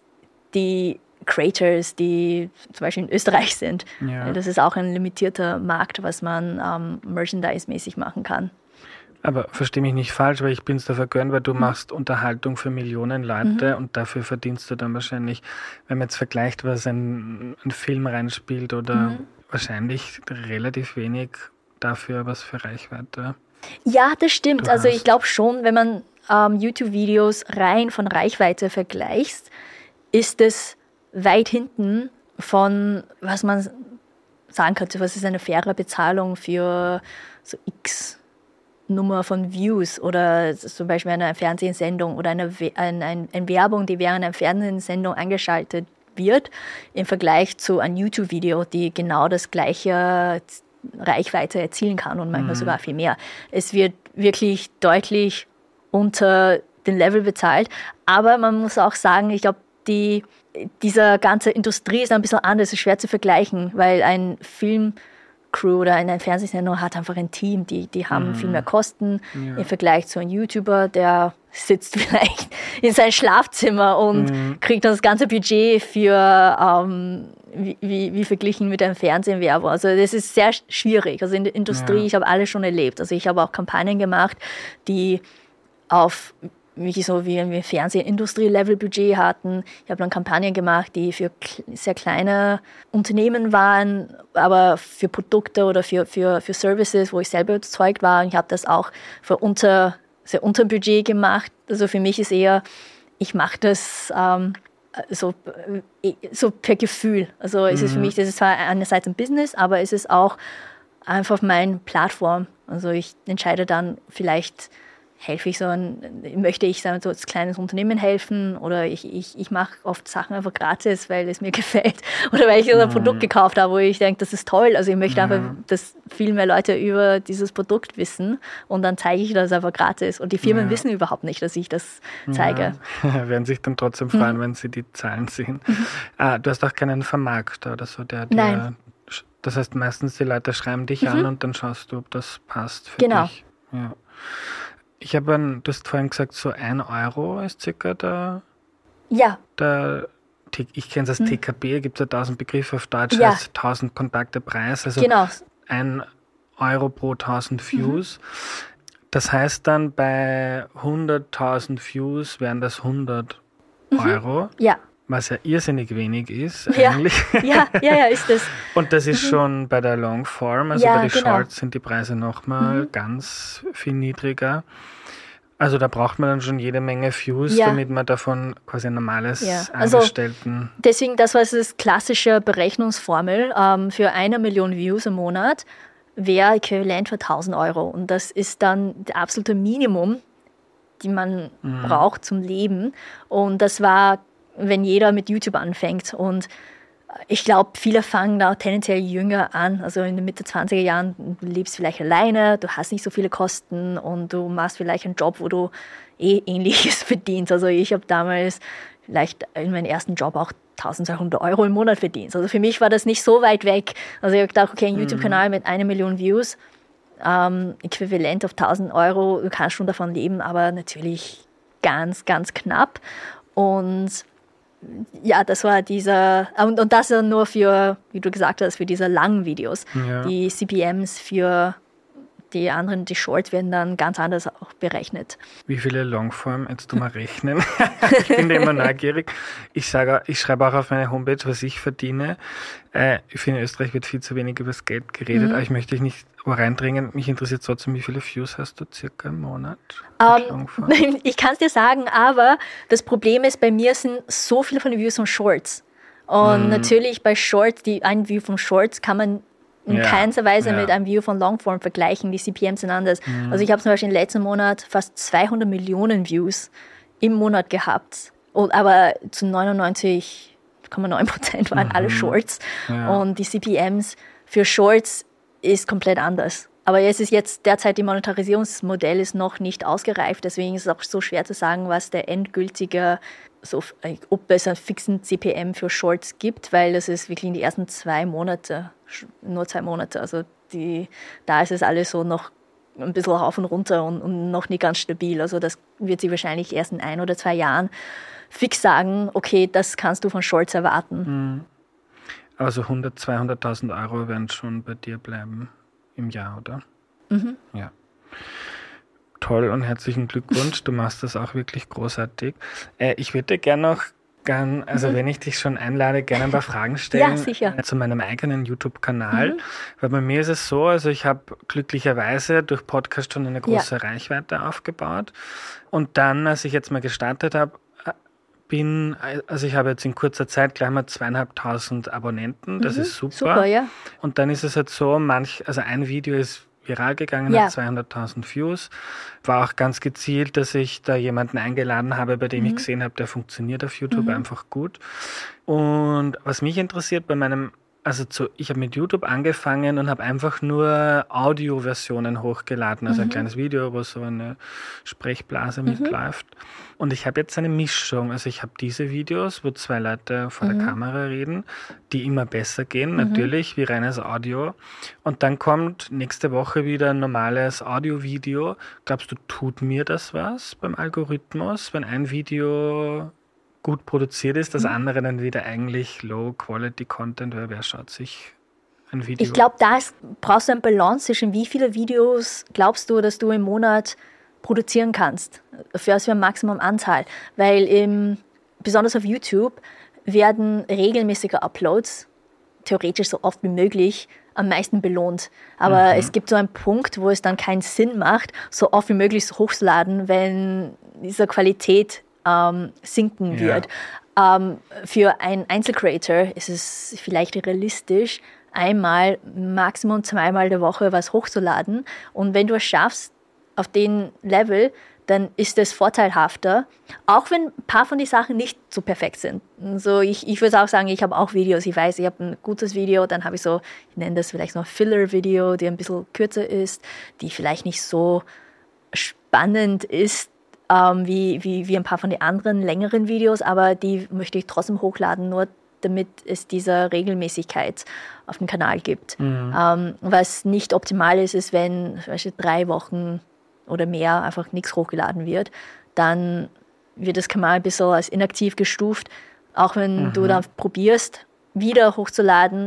die Creators, die zum Beispiel in Österreich sind. Ja. Das ist auch ein limitierter Markt, was man ähm, Merchandise-mäßig machen kann. Aber verstehe mich nicht falsch, weil ich bin es dafür gönnt, weil du mhm. machst Unterhaltung für Millionen Leute mhm. und dafür verdienst du dann wahrscheinlich, wenn man jetzt vergleicht, was ein, ein Film reinspielt oder mhm. wahrscheinlich relativ wenig dafür was für Reichweite. Ja, das stimmt. Also ich glaube schon, wenn man ähm, YouTube-Videos rein von Reichweite vergleicht, ist es weit hinten von, was man sagen könnte, was ist eine faire Bezahlung für so X Nummer von Views oder zum Beispiel eine Fernsehsendung oder eine, eine, eine Werbung, die während einer Fernsehsendung eingeschaltet wird, im Vergleich zu einem YouTube-Video, die genau das gleiche Reichweite erzielen kann und manchmal mhm. sogar viel mehr. Es wird wirklich deutlich unter den Level bezahlt, aber man muss auch sagen, ich glaube, die, diese ganze Industrie ist ein bisschen anders, ist schwer zu vergleichen, weil ein Film Crew oder eine Fernsehsendung hat einfach ein Team, die, die haben mhm. viel mehr Kosten ja. im Vergleich zu einem YouTuber, der sitzt vielleicht in seinem Schlafzimmer und mhm. kriegt das ganze Budget für ähm, wie, wie, wie, verglichen mit einem Fernsehwerbung. Also das ist sehr schwierig. Also in der Industrie, ja. ich habe alles schon erlebt. Also ich habe auch Kampagnen gemacht, die auf wie so wie ein Fernsehindustrie-Level-Budget hatten. Ich habe dann Kampagnen gemacht, die für sehr kleine Unternehmen waren, aber für Produkte oder für, für, für Services, wo ich selber überzeugt war. Und ich habe das auch für unter, sehr unter Budget gemacht. Also für mich ist eher, ich mache das ähm, so, äh, so per Gefühl. Also mhm. es ist für mhm. mich, das ist zwar einerseits ein Business, aber es ist auch einfach meine Plattform. Also ich entscheide dann vielleicht helfe ich so ein, möchte ich so als kleines Unternehmen helfen oder ich, ich, ich mache oft Sachen einfach gratis, weil es mir gefällt oder weil ich mhm. ein Produkt gekauft habe, wo ich denke, das ist toll. Also ich möchte mhm. einfach, dass viel mehr Leute über dieses Produkt wissen und dann zeige ich das einfach gratis. Und die Firmen ja. wissen überhaupt nicht, dass ich das zeige. Ja. Werden sich dann trotzdem freuen, mhm. wenn sie die Zahlen sehen. Mhm. Ah, du hast auch keinen Vermarkter oder so, der dir Nein. Das heißt, meistens die Leute schreiben dich mhm. an und dann schaust du, ob das passt für genau. dich. Ja. Ich habe, du hast vorhin gesagt, so ein Euro ist circa der. Ja. Der, ich kenne es als hm. TKB, gibt es ja 1000 Begriffe auf Deutsch, ja. heißt 1000 Kontakte Preis. Also genau. ein Euro pro 1000 Views. Mhm. Das heißt dann bei 100.000 Views wären das 100 mhm. Euro. Ja. Was ja irrsinnig wenig ist ja. eigentlich. Ja, ja, ja, ist das. Und das ist mhm. schon bei der Longform, also ja, bei den genau. Shorts sind die Preise nochmal mhm. ganz viel niedriger. Also da braucht man dann schon jede Menge Views, ja. damit man davon quasi ein normales ja. also Angestellten... Deswegen, das war das klassische Berechnungsformel. Ähm, für eine Million Views im Monat wäre äquivalent für 1000 Euro. Und das ist dann das absolute Minimum, die man mhm. braucht zum Leben. Und das war wenn jeder mit YouTube anfängt. Und ich glaube, viele fangen da tendenziell jünger an. Also in den Mitte 20er Jahren, du lebst vielleicht alleine, du hast nicht so viele Kosten und du machst vielleicht einen Job, wo du eh ähnliches verdienst. Also ich habe damals vielleicht in meinem ersten Job auch 1200 Euro im Monat verdient. Also für mich war das nicht so weit weg. Also ich habe gedacht, okay, ein mhm. YouTube-Kanal mit einer Million Views, ähm, äquivalent auf 1000 Euro, du kannst schon davon leben, aber natürlich ganz, ganz knapp. Und ja, das war dieser, und, und das nur für, wie du gesagt hast, für diese langen Videos. Ja. Die CPMs für die anderen, die Shorts werden dann ganz anders auch berechnet. Wie viele Longform, jetzt du mal rechnen. ich bin immer neugierig. Ich sage, ich schreibe auch auf meine Homepage, was ich verdiene. Äh, ich finde, in Österreich wird viel zu wenig über das Geld geredet, mhm. aber ich möchte dich nicht reindringen. Mich interessiert trotzdem, wie viele Views hast du circa im Monat? Um, ähm, ich kann es dir sagen, aber das Problem ist, bei mir sind so viele von den Views von Shorts. Und mm. natürlich bei Shorts, die ein View von Shorts kann man in ja, keinster Weise ja. mit einem View von Longform vergleichen. Die CPMs sind anders. Mhm. Also ich habe zum Beispiel im letzten Monat fast 200 Millionen Views im Monat gehabt. Und, aber zu 99,9 Prozent waren mhm. alle Shorts. Ja. Und die CPMs für Shorts ist komplett anders. Aber es ist jetzt derzeit die Monetarisierungsmodell ist noch nicht ausgereift, deswegen ist es auch so schwer zu sagen, was der endgültige, so, ob es einen fixen CPM für Shorts gibt, weil das ist wirklich in die ersten zwei Monate, nur zwei Monate. Also die, da ist es alles so noch ein bisschen rauf und runter und, und noch nicht ganz stabil. Also das wird sie wahrscheinlich erst in ein oder zwei Jahren fix sagen, okay, das kannst du von Shorts erwarten. Mhm. Also 100, 200.000 Euro werden schon bei dir bleiben im Jahr, oder? Mhm. Ja. Toll und herzlichen Glückwunsch. Du machst das auch wirklich großartig. Äh, ich würde gerne noch gern, also mhm. wenn ich dich schon einlade, gerne ein paar Fragen stellen ja, sicher. Äh, zu meinem eigenen YouTube-Kanal. Mhm. Weil bei mir ist es so, also ich habe glücklicherweise durch Podcast schon eine große ja. Reichweite aufgebaut. Und dann, als ich jetzt mal gestartet habe, bin, also ich habe jetzt in kurzer Zeit gleich mal zweieinhalbtausend Abonnenten, das mhm, ist super. Super, ja. Und dann ist es halt so, manch, also ein Video ist viral gegangen, ja. hat 200.000 Views. War auch ganz gezielt, dass ich da jemanden eingeladen habe, bei dem mhm. ich gesehen habe, der funktioniert auf YouTube mhm. einfach gut. Und was mich interessiert bei meinem also zu, ich habe mit YouTube angefangen und habe einfach nur Audioversionen hochgeladen, also mhm. ein kleines Video, wo so eine Sprechblase mhm. mitläuft. Und ich habe jetzt eine Mischung. Also ich habe diese Videos, wo zwei Leute vor mhm. der Kamera reden, die immer besser gehen, mhm. natürlich, wie reines Audio. Und dann kommt nächste Woche wieder ein normales Audio-Video. Glaubst du, tut mir das was beim Algorithmus, wenn ein Video gut produziert ist, das mhm. andere dann wieder eigentlich Low-Quality-Content, weil wer schaut sich ein Video? Ich glaube, da ist, brauchst du ein Balance zwischen wie viele Videos glaubst du, dass du im Monat produzieren kannst, für was für ein Maximum-Anteil, weil im, besonders auf YouTube werden regelmäßige Uploads theoretisch so oft wie möglich am meisten belohnt. Aber mhm. es gibt so einen Punkt, wo es dann keinen Sinn macht, so oft wie möglich hochzuladen, wenn diese Qualität ähm, sinken wird. Ja. Ähm, für einen Einzelcreator ist es vielleicht realistisch, einmal, maximum zweimal der Woche was hochzuladen. Und wenn du es schaffst, auf den Level, dann ist es vorteilhafter, auch wenn ein paar von den Sachen nicht so perfekt sind. So, ich, ich würde auch sagen, ich habe auch Videos. Ich weiß, ich habe ein gutes Video, dann habe ich so, ich nenne das vielleicht so ein Filler-Video, die ein bisschen kürzer ist, die vielleicht nicht so spannend ist ähm, wie, wie, wie ein paar von den anderen längeren Videos, aber die möchte ich trotzdem hochladen, nur damit es diese Regelmäßigkeit auf dem Kanal gibt. Mhm. Ähm, was nicht optimal ist, ist, wenn zum Beispiel drei Wochen oder mehr einfach nichts hochgeladen wird, dann wird das Kanal ein bisschen als inaktiv gestuft. Auch wenn mhm. du dann probierst, wieder hochzuladen,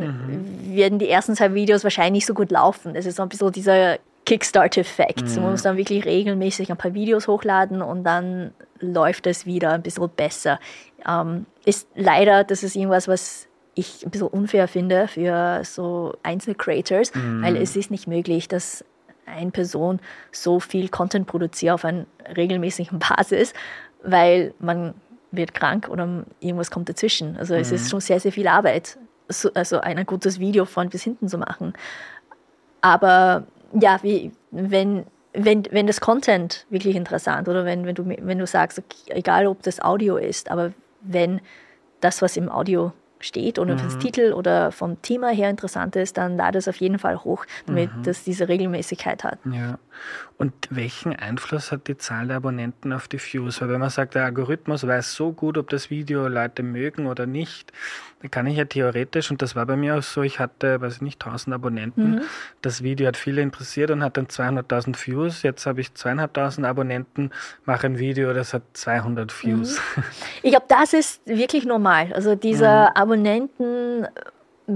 mhm. werden die ersten zwei Videos wahrscheinlich nicht so gut laufen. Das ist so ein bisschen dieser Kickstart-Effekt. Mhm. Man muss dann wirklich regelmäßig ein paar Videos hochladen und dann läuft es wieder ein bisschen besser. Ähm, ist leider, das ist irgendwas, was ich ein bisschen unfair finde für so Einzelcreators, mhm. weil es ist nicht möglich, dass eine Person so viel Content produziert auf einer regelmäßigen Basis, weil man wird krank oder irgendwas kommt dazwischen. Also mhm. es ist mhm. schon sehr, sehr viel Arbeit, so, also ein gutes Video von bis hinten zu machen. Aber ja, wie, wenn, wenn, wenn das Content wirklich interessant oder wenn, wenn, du, wenn du sagst, okay, egal ob das Audio ist, aber wenn das, was im Audio steht oder mhm. das Titel oder vom Thema her interessant ist, dann lade es auf jeden Fall hoch, damit mhm. das diese Regelmäßigkeit hat. Ja. Und welchen Einfluss hat die Zahl der Abonnenten auf die Views? Weil wenn man sagt, der Algorithmus weiß so gut, ob das Video Leute mögen oder nicht, dann kann ich ja theoretisch, und das war bei mir auch so, ich hatte, weiß ich nicht, 1000 Abonnenten. Mhm. Das Video hat viele interessiert und hat dann 200.000 Views. Jetzt habe ich zweieinhalbtausend Abonnenten, mache ein Video, das hat 200 Views. Mhm. Ich glaube, das ist wirklich normal. Also dieser mhm. Abonnenten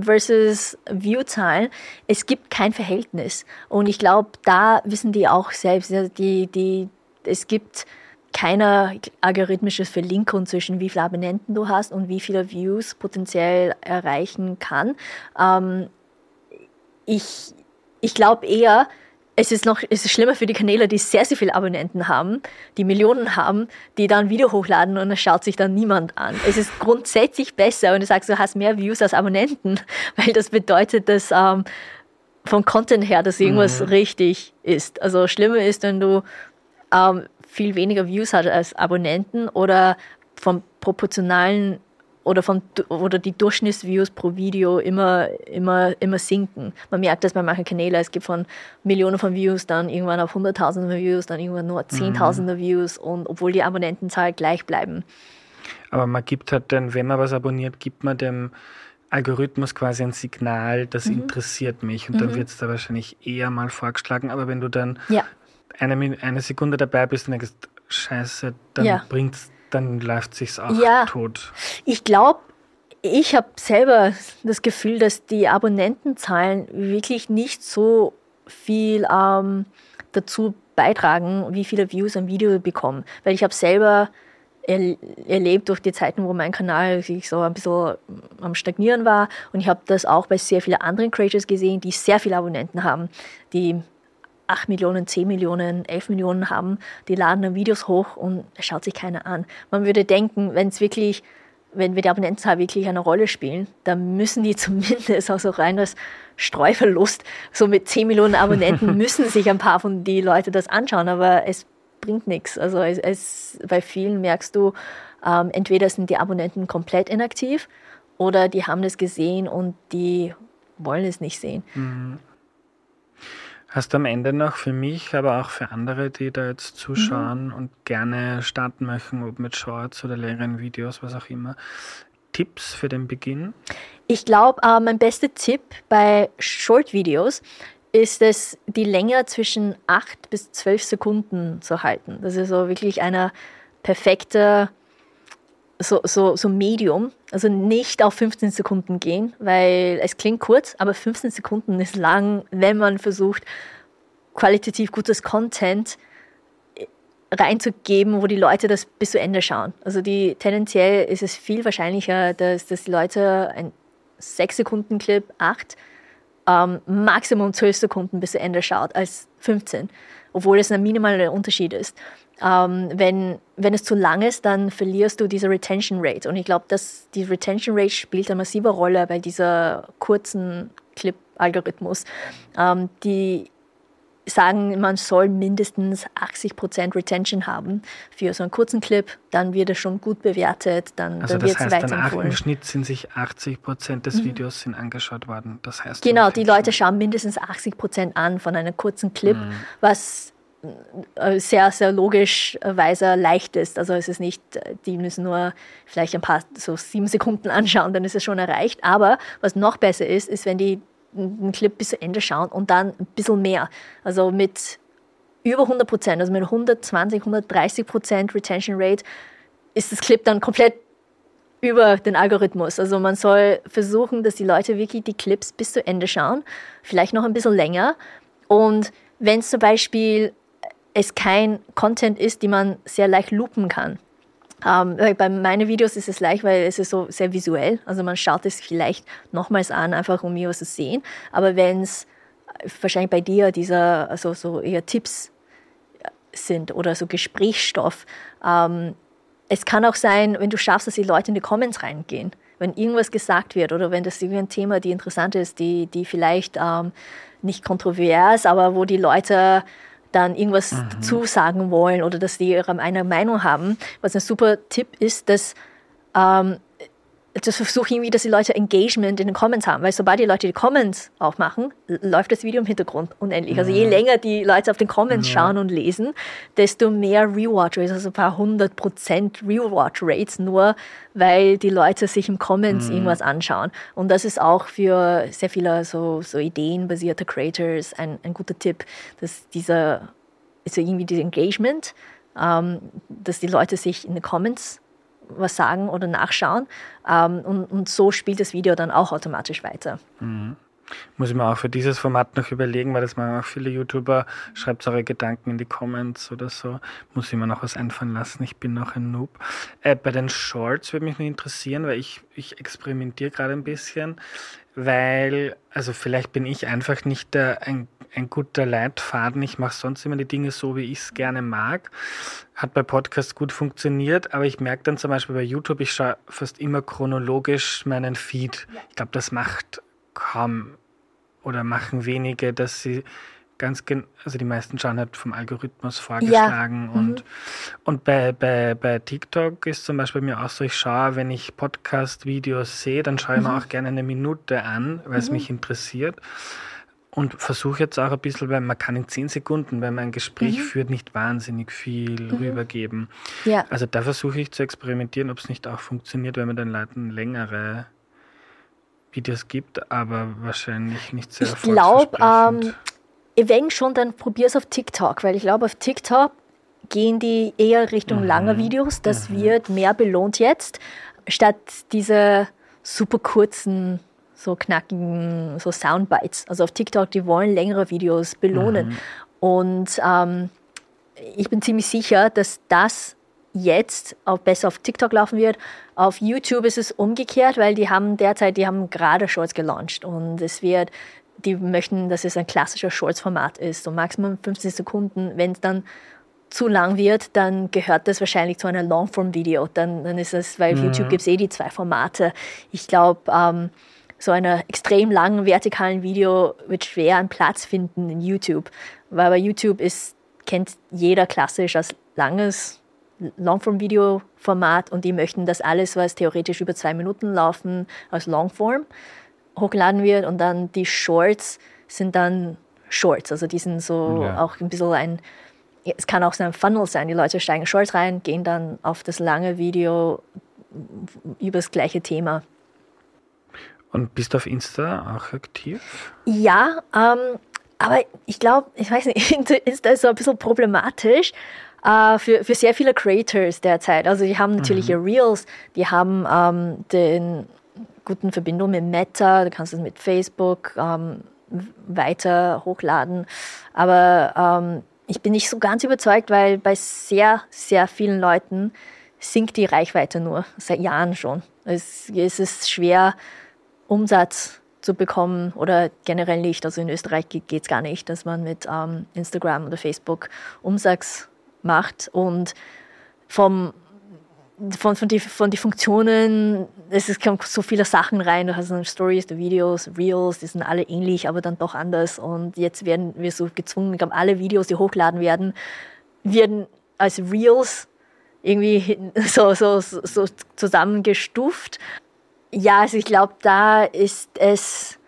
versus Viewzahlen, es gibt kein Verhältnis. Und ich glaube, da wissen die auch selbst, die, die, es gibt keine algorithmische Verlinkung zwischen wie viele Abonnenten du hast und wie viele Views potenziell erreichen kann. Ähm, ich ich glaube eher, es ist noch es ist schlimmer für die Kanäle, die sehr, sehr viele Abonnenten haben, die Millionen haben, die dann Video hochladen und es schaut sich dann niemand an. Es ist grundsätzlich besser, wenn du sagst, du hast mehr Views als Abonnenten, weil das bedeutet, dass ähm, vom Content her, dass irgendwas mhm. richtig ist. Also schlimmer ist, wenn du ähm, viel weniger Views hast als Abonnenten oder vom proportionalen oder, von, oder die Durchschnittsviews pro Video immer, immer, immer sinken. Man merkt das bei manchen Kanälen. Es gibt von Millionen von Views dann irgendwann auf Hunderttausende Views, dann irgendwann nur Zehntausende mhm. Views und obwohl die Abonnentenzahl gleich bleiben. Aber man gibt halt dann, wenn man was abonniert, gibt man dem Algorithmus quasi ein Signal, das mhm. interessiert mich und mhm. dann wird es da wahrscheinlich eher mal vorgeschlagen. Aber wenn du dann ja. Eine, eine Sekunde dabei bist und denkst, scheiße, dann ja. bringt es dann läuft sich's auch ja, tot. Ich glaube, ich habe selber das Gefühl, dass die Abonnentenzahlen wirklich nicht so viel ähm, dazu beitragen, wie viele Views ein Video bekommen. Weil ich habe selber er, erlebt durch die Zeiten, wo mein Kanal sich so ein bisschen am Stagnieren war. Und ich habe das auch bei sehr vielen anderen Creators gesehen, die sehr viele Abonnenten haben, die 8 Millionen, 10 Millionen, 11 Millionen haben, die laden dann Videos hoch und es schaut sich keiner an. Man würde denken, wenn es wirklich, wenn wir die Abonnentenzahl wirklich eine Rolle spielen, dann müssen die zumindest auch so rein als Streuverlust, so mit 10 Millionen Abonnenten müssen sich ein paar von die Leute das anschauen, aber es bringt nichts. Also es, es, bei vielen merkst du, ähm, entweder sind die Abonnenten komplett inaktiv oder die haben das gesehen und die wollen es nicht sehen. Mhm. Hast du am Ende noch für mich, aber auch für andere, die da jetzt zuschauen mhm. und gerne starten möchten, ob mit Shorts oder längeren Videos, was auch immer, Tipps für den Beginn? Ich glaube, äh, mein bester Tipp bei Short-Videos ist es, die Länge zwischen 8 bis 12 Sekunden zu halten. Das ist so wirklich eine perfekte so, so, so Medium, also nicht auf 15 Sekunden gehen, weil es klingt kurz, aber 15 Sekunden ist lang, wenn man versucht, qualitativ gutes Content reinzugeben, wo die Leute das bis zu Ende schauen. Also die, tendenziell ist es viel wahrscheinlicher, dass, dass die Leute ein 6 Sekunden Clip, 8, ähm, Maximum 12 Sekunden bis zu Ende schaut, als 15, obwohl es ein minimaler Unterschied ist. Ähm, wenn, wenn es zu lang ist, dann verlierst du diese Retention Rate. Und ich glaube, dass die Retention Rate spielt eine massive Rolle bei dieser kurzen Clip-Algorithmus. Ähm, die sagen, man soll mindestens 80% Retention haben für so einen kurzen Clip, dann wird es schon gut bewertet, dann, also dann wird es weiterempfohlen. Im Schnitt sind sich 80% des mhm. Videos sind angeschaut worden. Das heißt genau, die Leute schauen mindestens 80% an von einem kurzen Clip, mhm. was sehr, sehr logischweise leicht ist. Also es ist nicht, die müssen nur vielleicht ein paar, so sieben Sekunden anschauen, dann ist es schon erreicht. Aber was noch besser ist, ist, wenn die einen Clip bis zu Ende schauen und dann ein bisschen mehr. Also mit über 100 Prozent, also mit 120, 130 Prozent Retention Rate ist das Clip dann komplett über den Algorithmus. Also man soll versuchen, dass die Leute wirklich die Clips bis zu Ende schauen, vielleicht noch ein bisschen länger. Und wenn es zum Beispiel es kein Content ist, die man sehr leicht loopen kann. Ähm, bei meinen Videos ist es leicht, weil es ist so sehr visuell. Also man schaut es vielleicht nochmals an, einfach um mir was zu sehen. Aber wenn es wahrscheinlich bei dir dieser, also so eher Tipps sind oder so Gesprächsstoff, ähm, es kann auch sein, wenn du schaffst, dass die Leute in die Comments reingehen. Wenn irgendwas gesagt wird oder wenn das irgendwie ein Thema, die interessant ist, die, die vielleicht ähm, nicht kontrovers, aber wo die Leute dann irgendwas mhm. dazu sagen wollen oder dass die eine Meinung haben. Was ein super Tipp ist, dass ähm, das versuche irgendwie, dass die Leute Engagement in den Comments haben, weil sobald die Leute die Comments aufmachen, läuft das Video im Hintergrund unendlich. Also je länger die Leute auf den Comments ja. schauen und lesen, desto mehr Rewatch Rates, also ein paar hundert Prozent Rewatch Rates, nur weil die Leute sich im Comments mhm. irgendwas anschauen. Und das ist auch für sehr viele so, so ideenbasierte Creators ein, ein guter Tipp, dass dieser, also irgendwie dieses Engagement, ähm, dass die Leute sich in den Comments was sagen oder nachschauen. Ähm, und, und so spielt das Video dann auch automatisch weiter. Mhm. Muss ich mir auch für dieses Format noch überlegen, weil das machen auch viele YouTuber. Schreibt eure Gedanken in die Comments oder so. Muss ich mir noch was einfallen lassen. Ich bin noch ein Noob. Äh, bei den Shorts würde mich nur interessieren, weil ich, ich experimentiere gerade ein bisschen, weil, also vielleicht bin ich einfach nicht der, ein ein guter Leitfaden. Ich mache sonst immer die Dinge so, wie ich es gerne mag. Hat bei Podcasts gut funktioniert, aber ich merke dann zum Beispiel bei YouTube, ich schaue fast immer chronologisch meinen Feed. Ich glaube, das macht kaum oder machen wenige, dass sie ganz genau, also die meisten schauen halt vom Algorithmus vorgeschlagen ja. und, mhm. und bei, bei, bei TikTok ist zum Beispiel mir auch so, ich schaue, wenn ich Podcast-Videos sehe, dann schaue ich mhm. mir auch gerne eine Minute an, weil es mhm. mich interessiert und versuche jetzt auch ein bisschen, weil man kann in zehn Sekunden, wenn man ein Gespräch mhm. führt, nicht wahnsinnig viel mhm. rübergeben. Ja. Also da versuche ich zu experimentieren, ob es nicht auch funktioniert, wenn man den Leuten längere Videos gibt, aber wahrscheinlich nicht sehr Ich glaube, ähm, wenn schon, dann probier es auf TikTok, weil ich glaube, auf TikTok gehen die eher Richtung mhm. langer Videos. Das mhm. wird mehr belohnt jetzt, statt diese super kurzen so knackigen, so Soundbites. Also auf TikTok, die wollen längere Videos belohnen. Mhm. Und ähm, ich bin ziemlich sicher, dass das jetzt auch besser auf TikTok laufen wird. Auf YouTube ist es umgekehrt, weil die haben derzeit, die haben gerade Shorts gelauncht und es wird, die möchten, dass es ein klassischer Shorts-Format ist, so maximum 15 Sekunden. Wenn es dann zu lang wird, dann gehört das wahrscheinlich zu einem Longform-Video. Dann, dann ist es, weil auf mhm. YouTube gibt es eh die zwei Formate. Ich glaube, ähm, so einer extrem langen vertikalen Video wird schwer einen Platz finden in YouTube, weil bei YouTube ist, kennt jeder klassisch als langes Longform-Video-Format und die möchten, dass alles, was theoretisch über zwei Minuten laufen, als Longform hochgeladen wird und dann die Shorts sind dann Shorts, also die sind so ja. auch ein bisschen ein, es kann auch so ein Funnel sein, die Leute steigen Shorts rein, gehen dann auf das lange Video über das gleiche Thema. Und bist du auf Insta auch aktiv? Ja, ähm, aber ich glaube, ich weiß nicht, Insta ist so ein bisschen problematisch äh, für, für sehr viele Creators derzeit. Also die haben natürlich mhm. Reels, die haben ähm, den guten Verbindung mit Meta, du kannst es mit Facebook ähm, weiter hochladen. Aber ähm, ich bin nicht so ganz überzeugt, weil bei sehr, sehr vielen Leuten sinkt die Reichweite nur, seit Jahren schon. Es, es ist schwer, Umsatz zu bekommen oder generell nicht. Also in Österreich geht es gar nicht, dass man mit ähm, Instagram oder Facebook Umsatz macht. Und vom von, von, die, von die Funktionen, es kommen so viele Sachen rein. Du hast dann Stories, die Videos, Reels, die sind alle ähnlich, aber dann doch anders. Und jetzt werden wir so gezwungen, ich glaube, alle Videos, die hochladen werden, werden als Reels irgendwie so, so, so zusammengestuft. Ja, also ich glaube, da ist es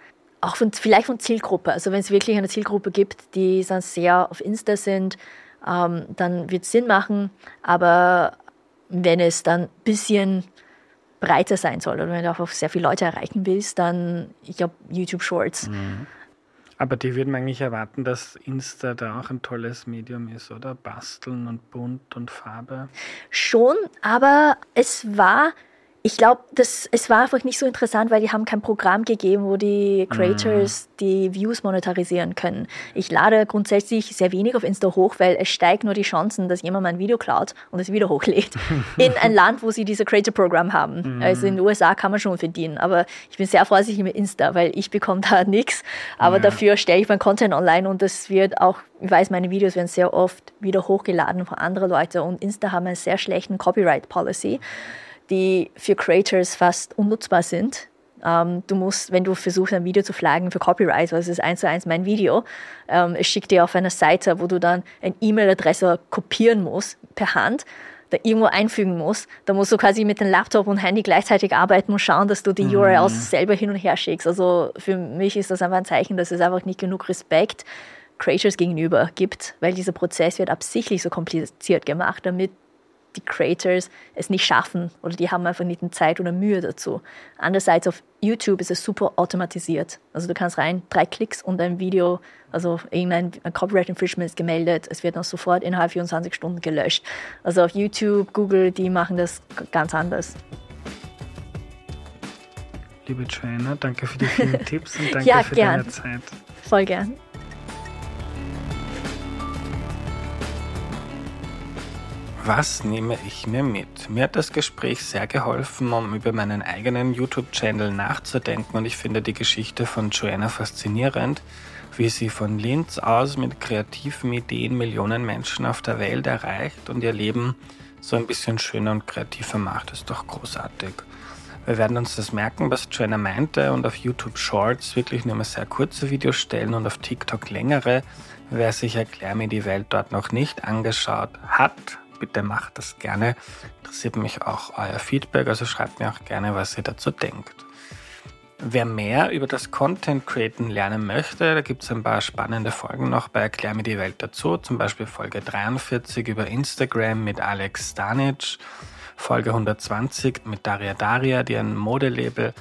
auch von, vielleicht von Zielgruppe. Also wenn es wirklich eine Zielgruppe gibt, die dann sehr auf Insta sind, ähm, dann wird es Sinn machen. Aber wenn es dann ein bisschen breiter sein soll oder wenn du auch sehr viele Leute erreichen willst, dann, ich glaube, YouTube Shorts. Mhm. Aber die würden eigentlich erwarten, dass Insta da auch ein tolles Medium ist, oder? Basteln und bunt und Farbe. Schon, aber es war ich glaube, es war einfach nicht so interessant, weil die haben kein Programm gegeben, wo die Creators mm. die Views monetarisieren können. Ich lade grundsätzlich sehr wenig auf Insta hoch, weil es steigt nur die Chancen, dass jemand mein Video klaut und es wieder hochlädt. in ein Land, wo sie dieses Creator-Programm haben. Mm. Also in den USA kann man schon verdienen. Aber ich bin sehr vorsichtig mit Insta, weil ich bekomme da nichts. Aber ja. dafür stelle ich mein Content online und das wird auch, ich weiß, meine Videos werden sehr oft wieder hochgeladen von anderen Leuten und Insta haben einen sehr schlechten Copyright-Policy die für Creators fast unnutzbar sind. Ähm, du musst, wenn du versuchst, ein Video zu flaggen für Copyright, weil es ist eins zu eins mein Video, ähm, es schickt dir auf eine Seite, wo du dann eine E-Mail-Adresse kopieren musst per Hand, da irgendwo einfügen musst. Da musst du quasi mit dem Laptop und Handy gleichzeitig arbeiten und schauen, dass du die mhm. URLs selber hin und her schickst. Also für mich ist das einfach ein Zeichen, dass es einfach nicht genug Respekt Creators gegenüber gibt, weil dieser Prozess wird absichtlich so kompliziert gemacht, damit die Creators es nicht schaffen oder die haben einfach nicht die Zeit oder Mühe dazu. Andererseits auf YouTube ist es super automatisiert. Also du kannst rein, drei Klicks und ein Video, also irgendein Copyright Infringement ist gemeldet, es wird dann sofort innerhalb 24 Stunden gelöscht. Also auf YouTube, Google, die machen das ganz anders. Liebe Joanna, danke für die vielen Tipps und danke ja, für gern. deine Zeit. Voll gern. Was nehme ich mir mit? Mir hat das Gespräch sehr geholfen, um über meinen eigenen YouTube-Channel nachzudenken und ich finde die Geschichte von Joanna faszinierend, wie sie von Linz aus mit kreativen Ideen Millionen Menschen auf der Welt erreicht und ihr Leben so ein bisschen schöner und kreativer macht. Das ist doch großartig. Wir werden uns das merken, was Joanna meinte und auf YouTube Shorts wirklich nur mal sehr kurze Videos stellen und auf TikTok längere. Wer sich Erklär mir die Welt dort noch nicht angeschaut hat, bitte macht das gerne. Interessiert mich auch euer Feedback, also schreibt mir auch gerne, was ihr dazu denkt. Wer mehr über das Content Createn lernen möchte, da gibt es ein paar spannende Folgen noch bei Erklär mir die Welt dazu, zum Beispiel Folge 43 über Instagram mit Alex Stanic, Folge 120 mit Daria Daria, die ein Modelabel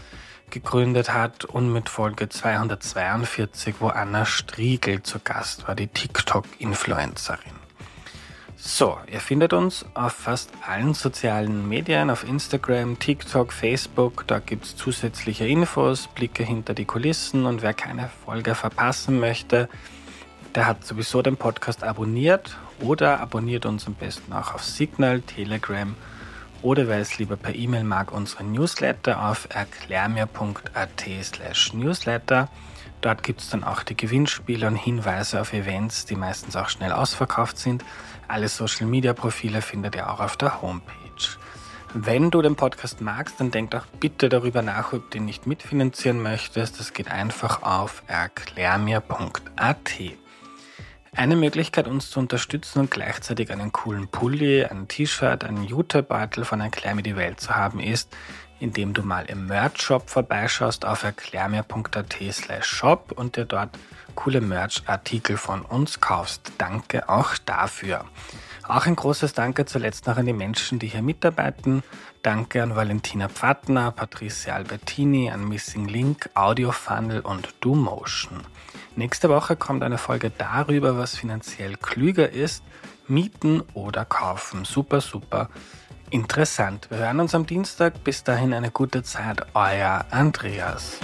gegründet hat und mit Folge 242, wo Anna Striegel zu Gast war, die TikTok-Influencerin. So, ihr findet uns auf fast allen sozialen Medien, auf Instagram, TikTok, Facebook. Da gibt es zusätzliche Infos, Blicke hinter die Kulissen und wer keine Folge verpassen möchte, der hat sowieso den Podcast abonniert oder abonniert uns am besten auch auf Signal, Telegram oder wer es lieber per E-Mail mag, unsere Newsletter auf erklärmir.at slash newsletter. Dort gibt es dann auch die Gewinnspiele und Hinweise auf Events, die meistens auch schnell ausverkauft sind. Alle Social Media Profile findet ihr auch auf der Homepage. Wenn du den Podcast magst, dann denk doch bitte darüber nach, ob du ihn nicht mitfinanzieren möchtest. Das geht einfach auf erklärmir.at. Eine Möglichkeit, uns zu unterstützen und gleichzeitig einen coolen Pulli, ein T-Shirt, einen Jutebeutel von Erklär mir die Welt zu haben, ist, indem du mal im Merch-Shop vorbeischaust auf erklärmir.at slash shop und dir dort coole Merch-Artikel von uns kaufst. Danke auch dafür. Auch ein großes Danke zuletzt noch an die Menschen, die hier mitarbeiten. Danke an Valentina Pfattner, Patricia Albertini, an Missing Link, Audio Funnel und DoMotion. Nächste Woche kommt eine Folge darüber, was finanziell klüger ist, mieten oder kaufen. Super, super interessant. Wir hören uns am Dienstag. Bis dahin eine gute Zeit. Euer Andreas.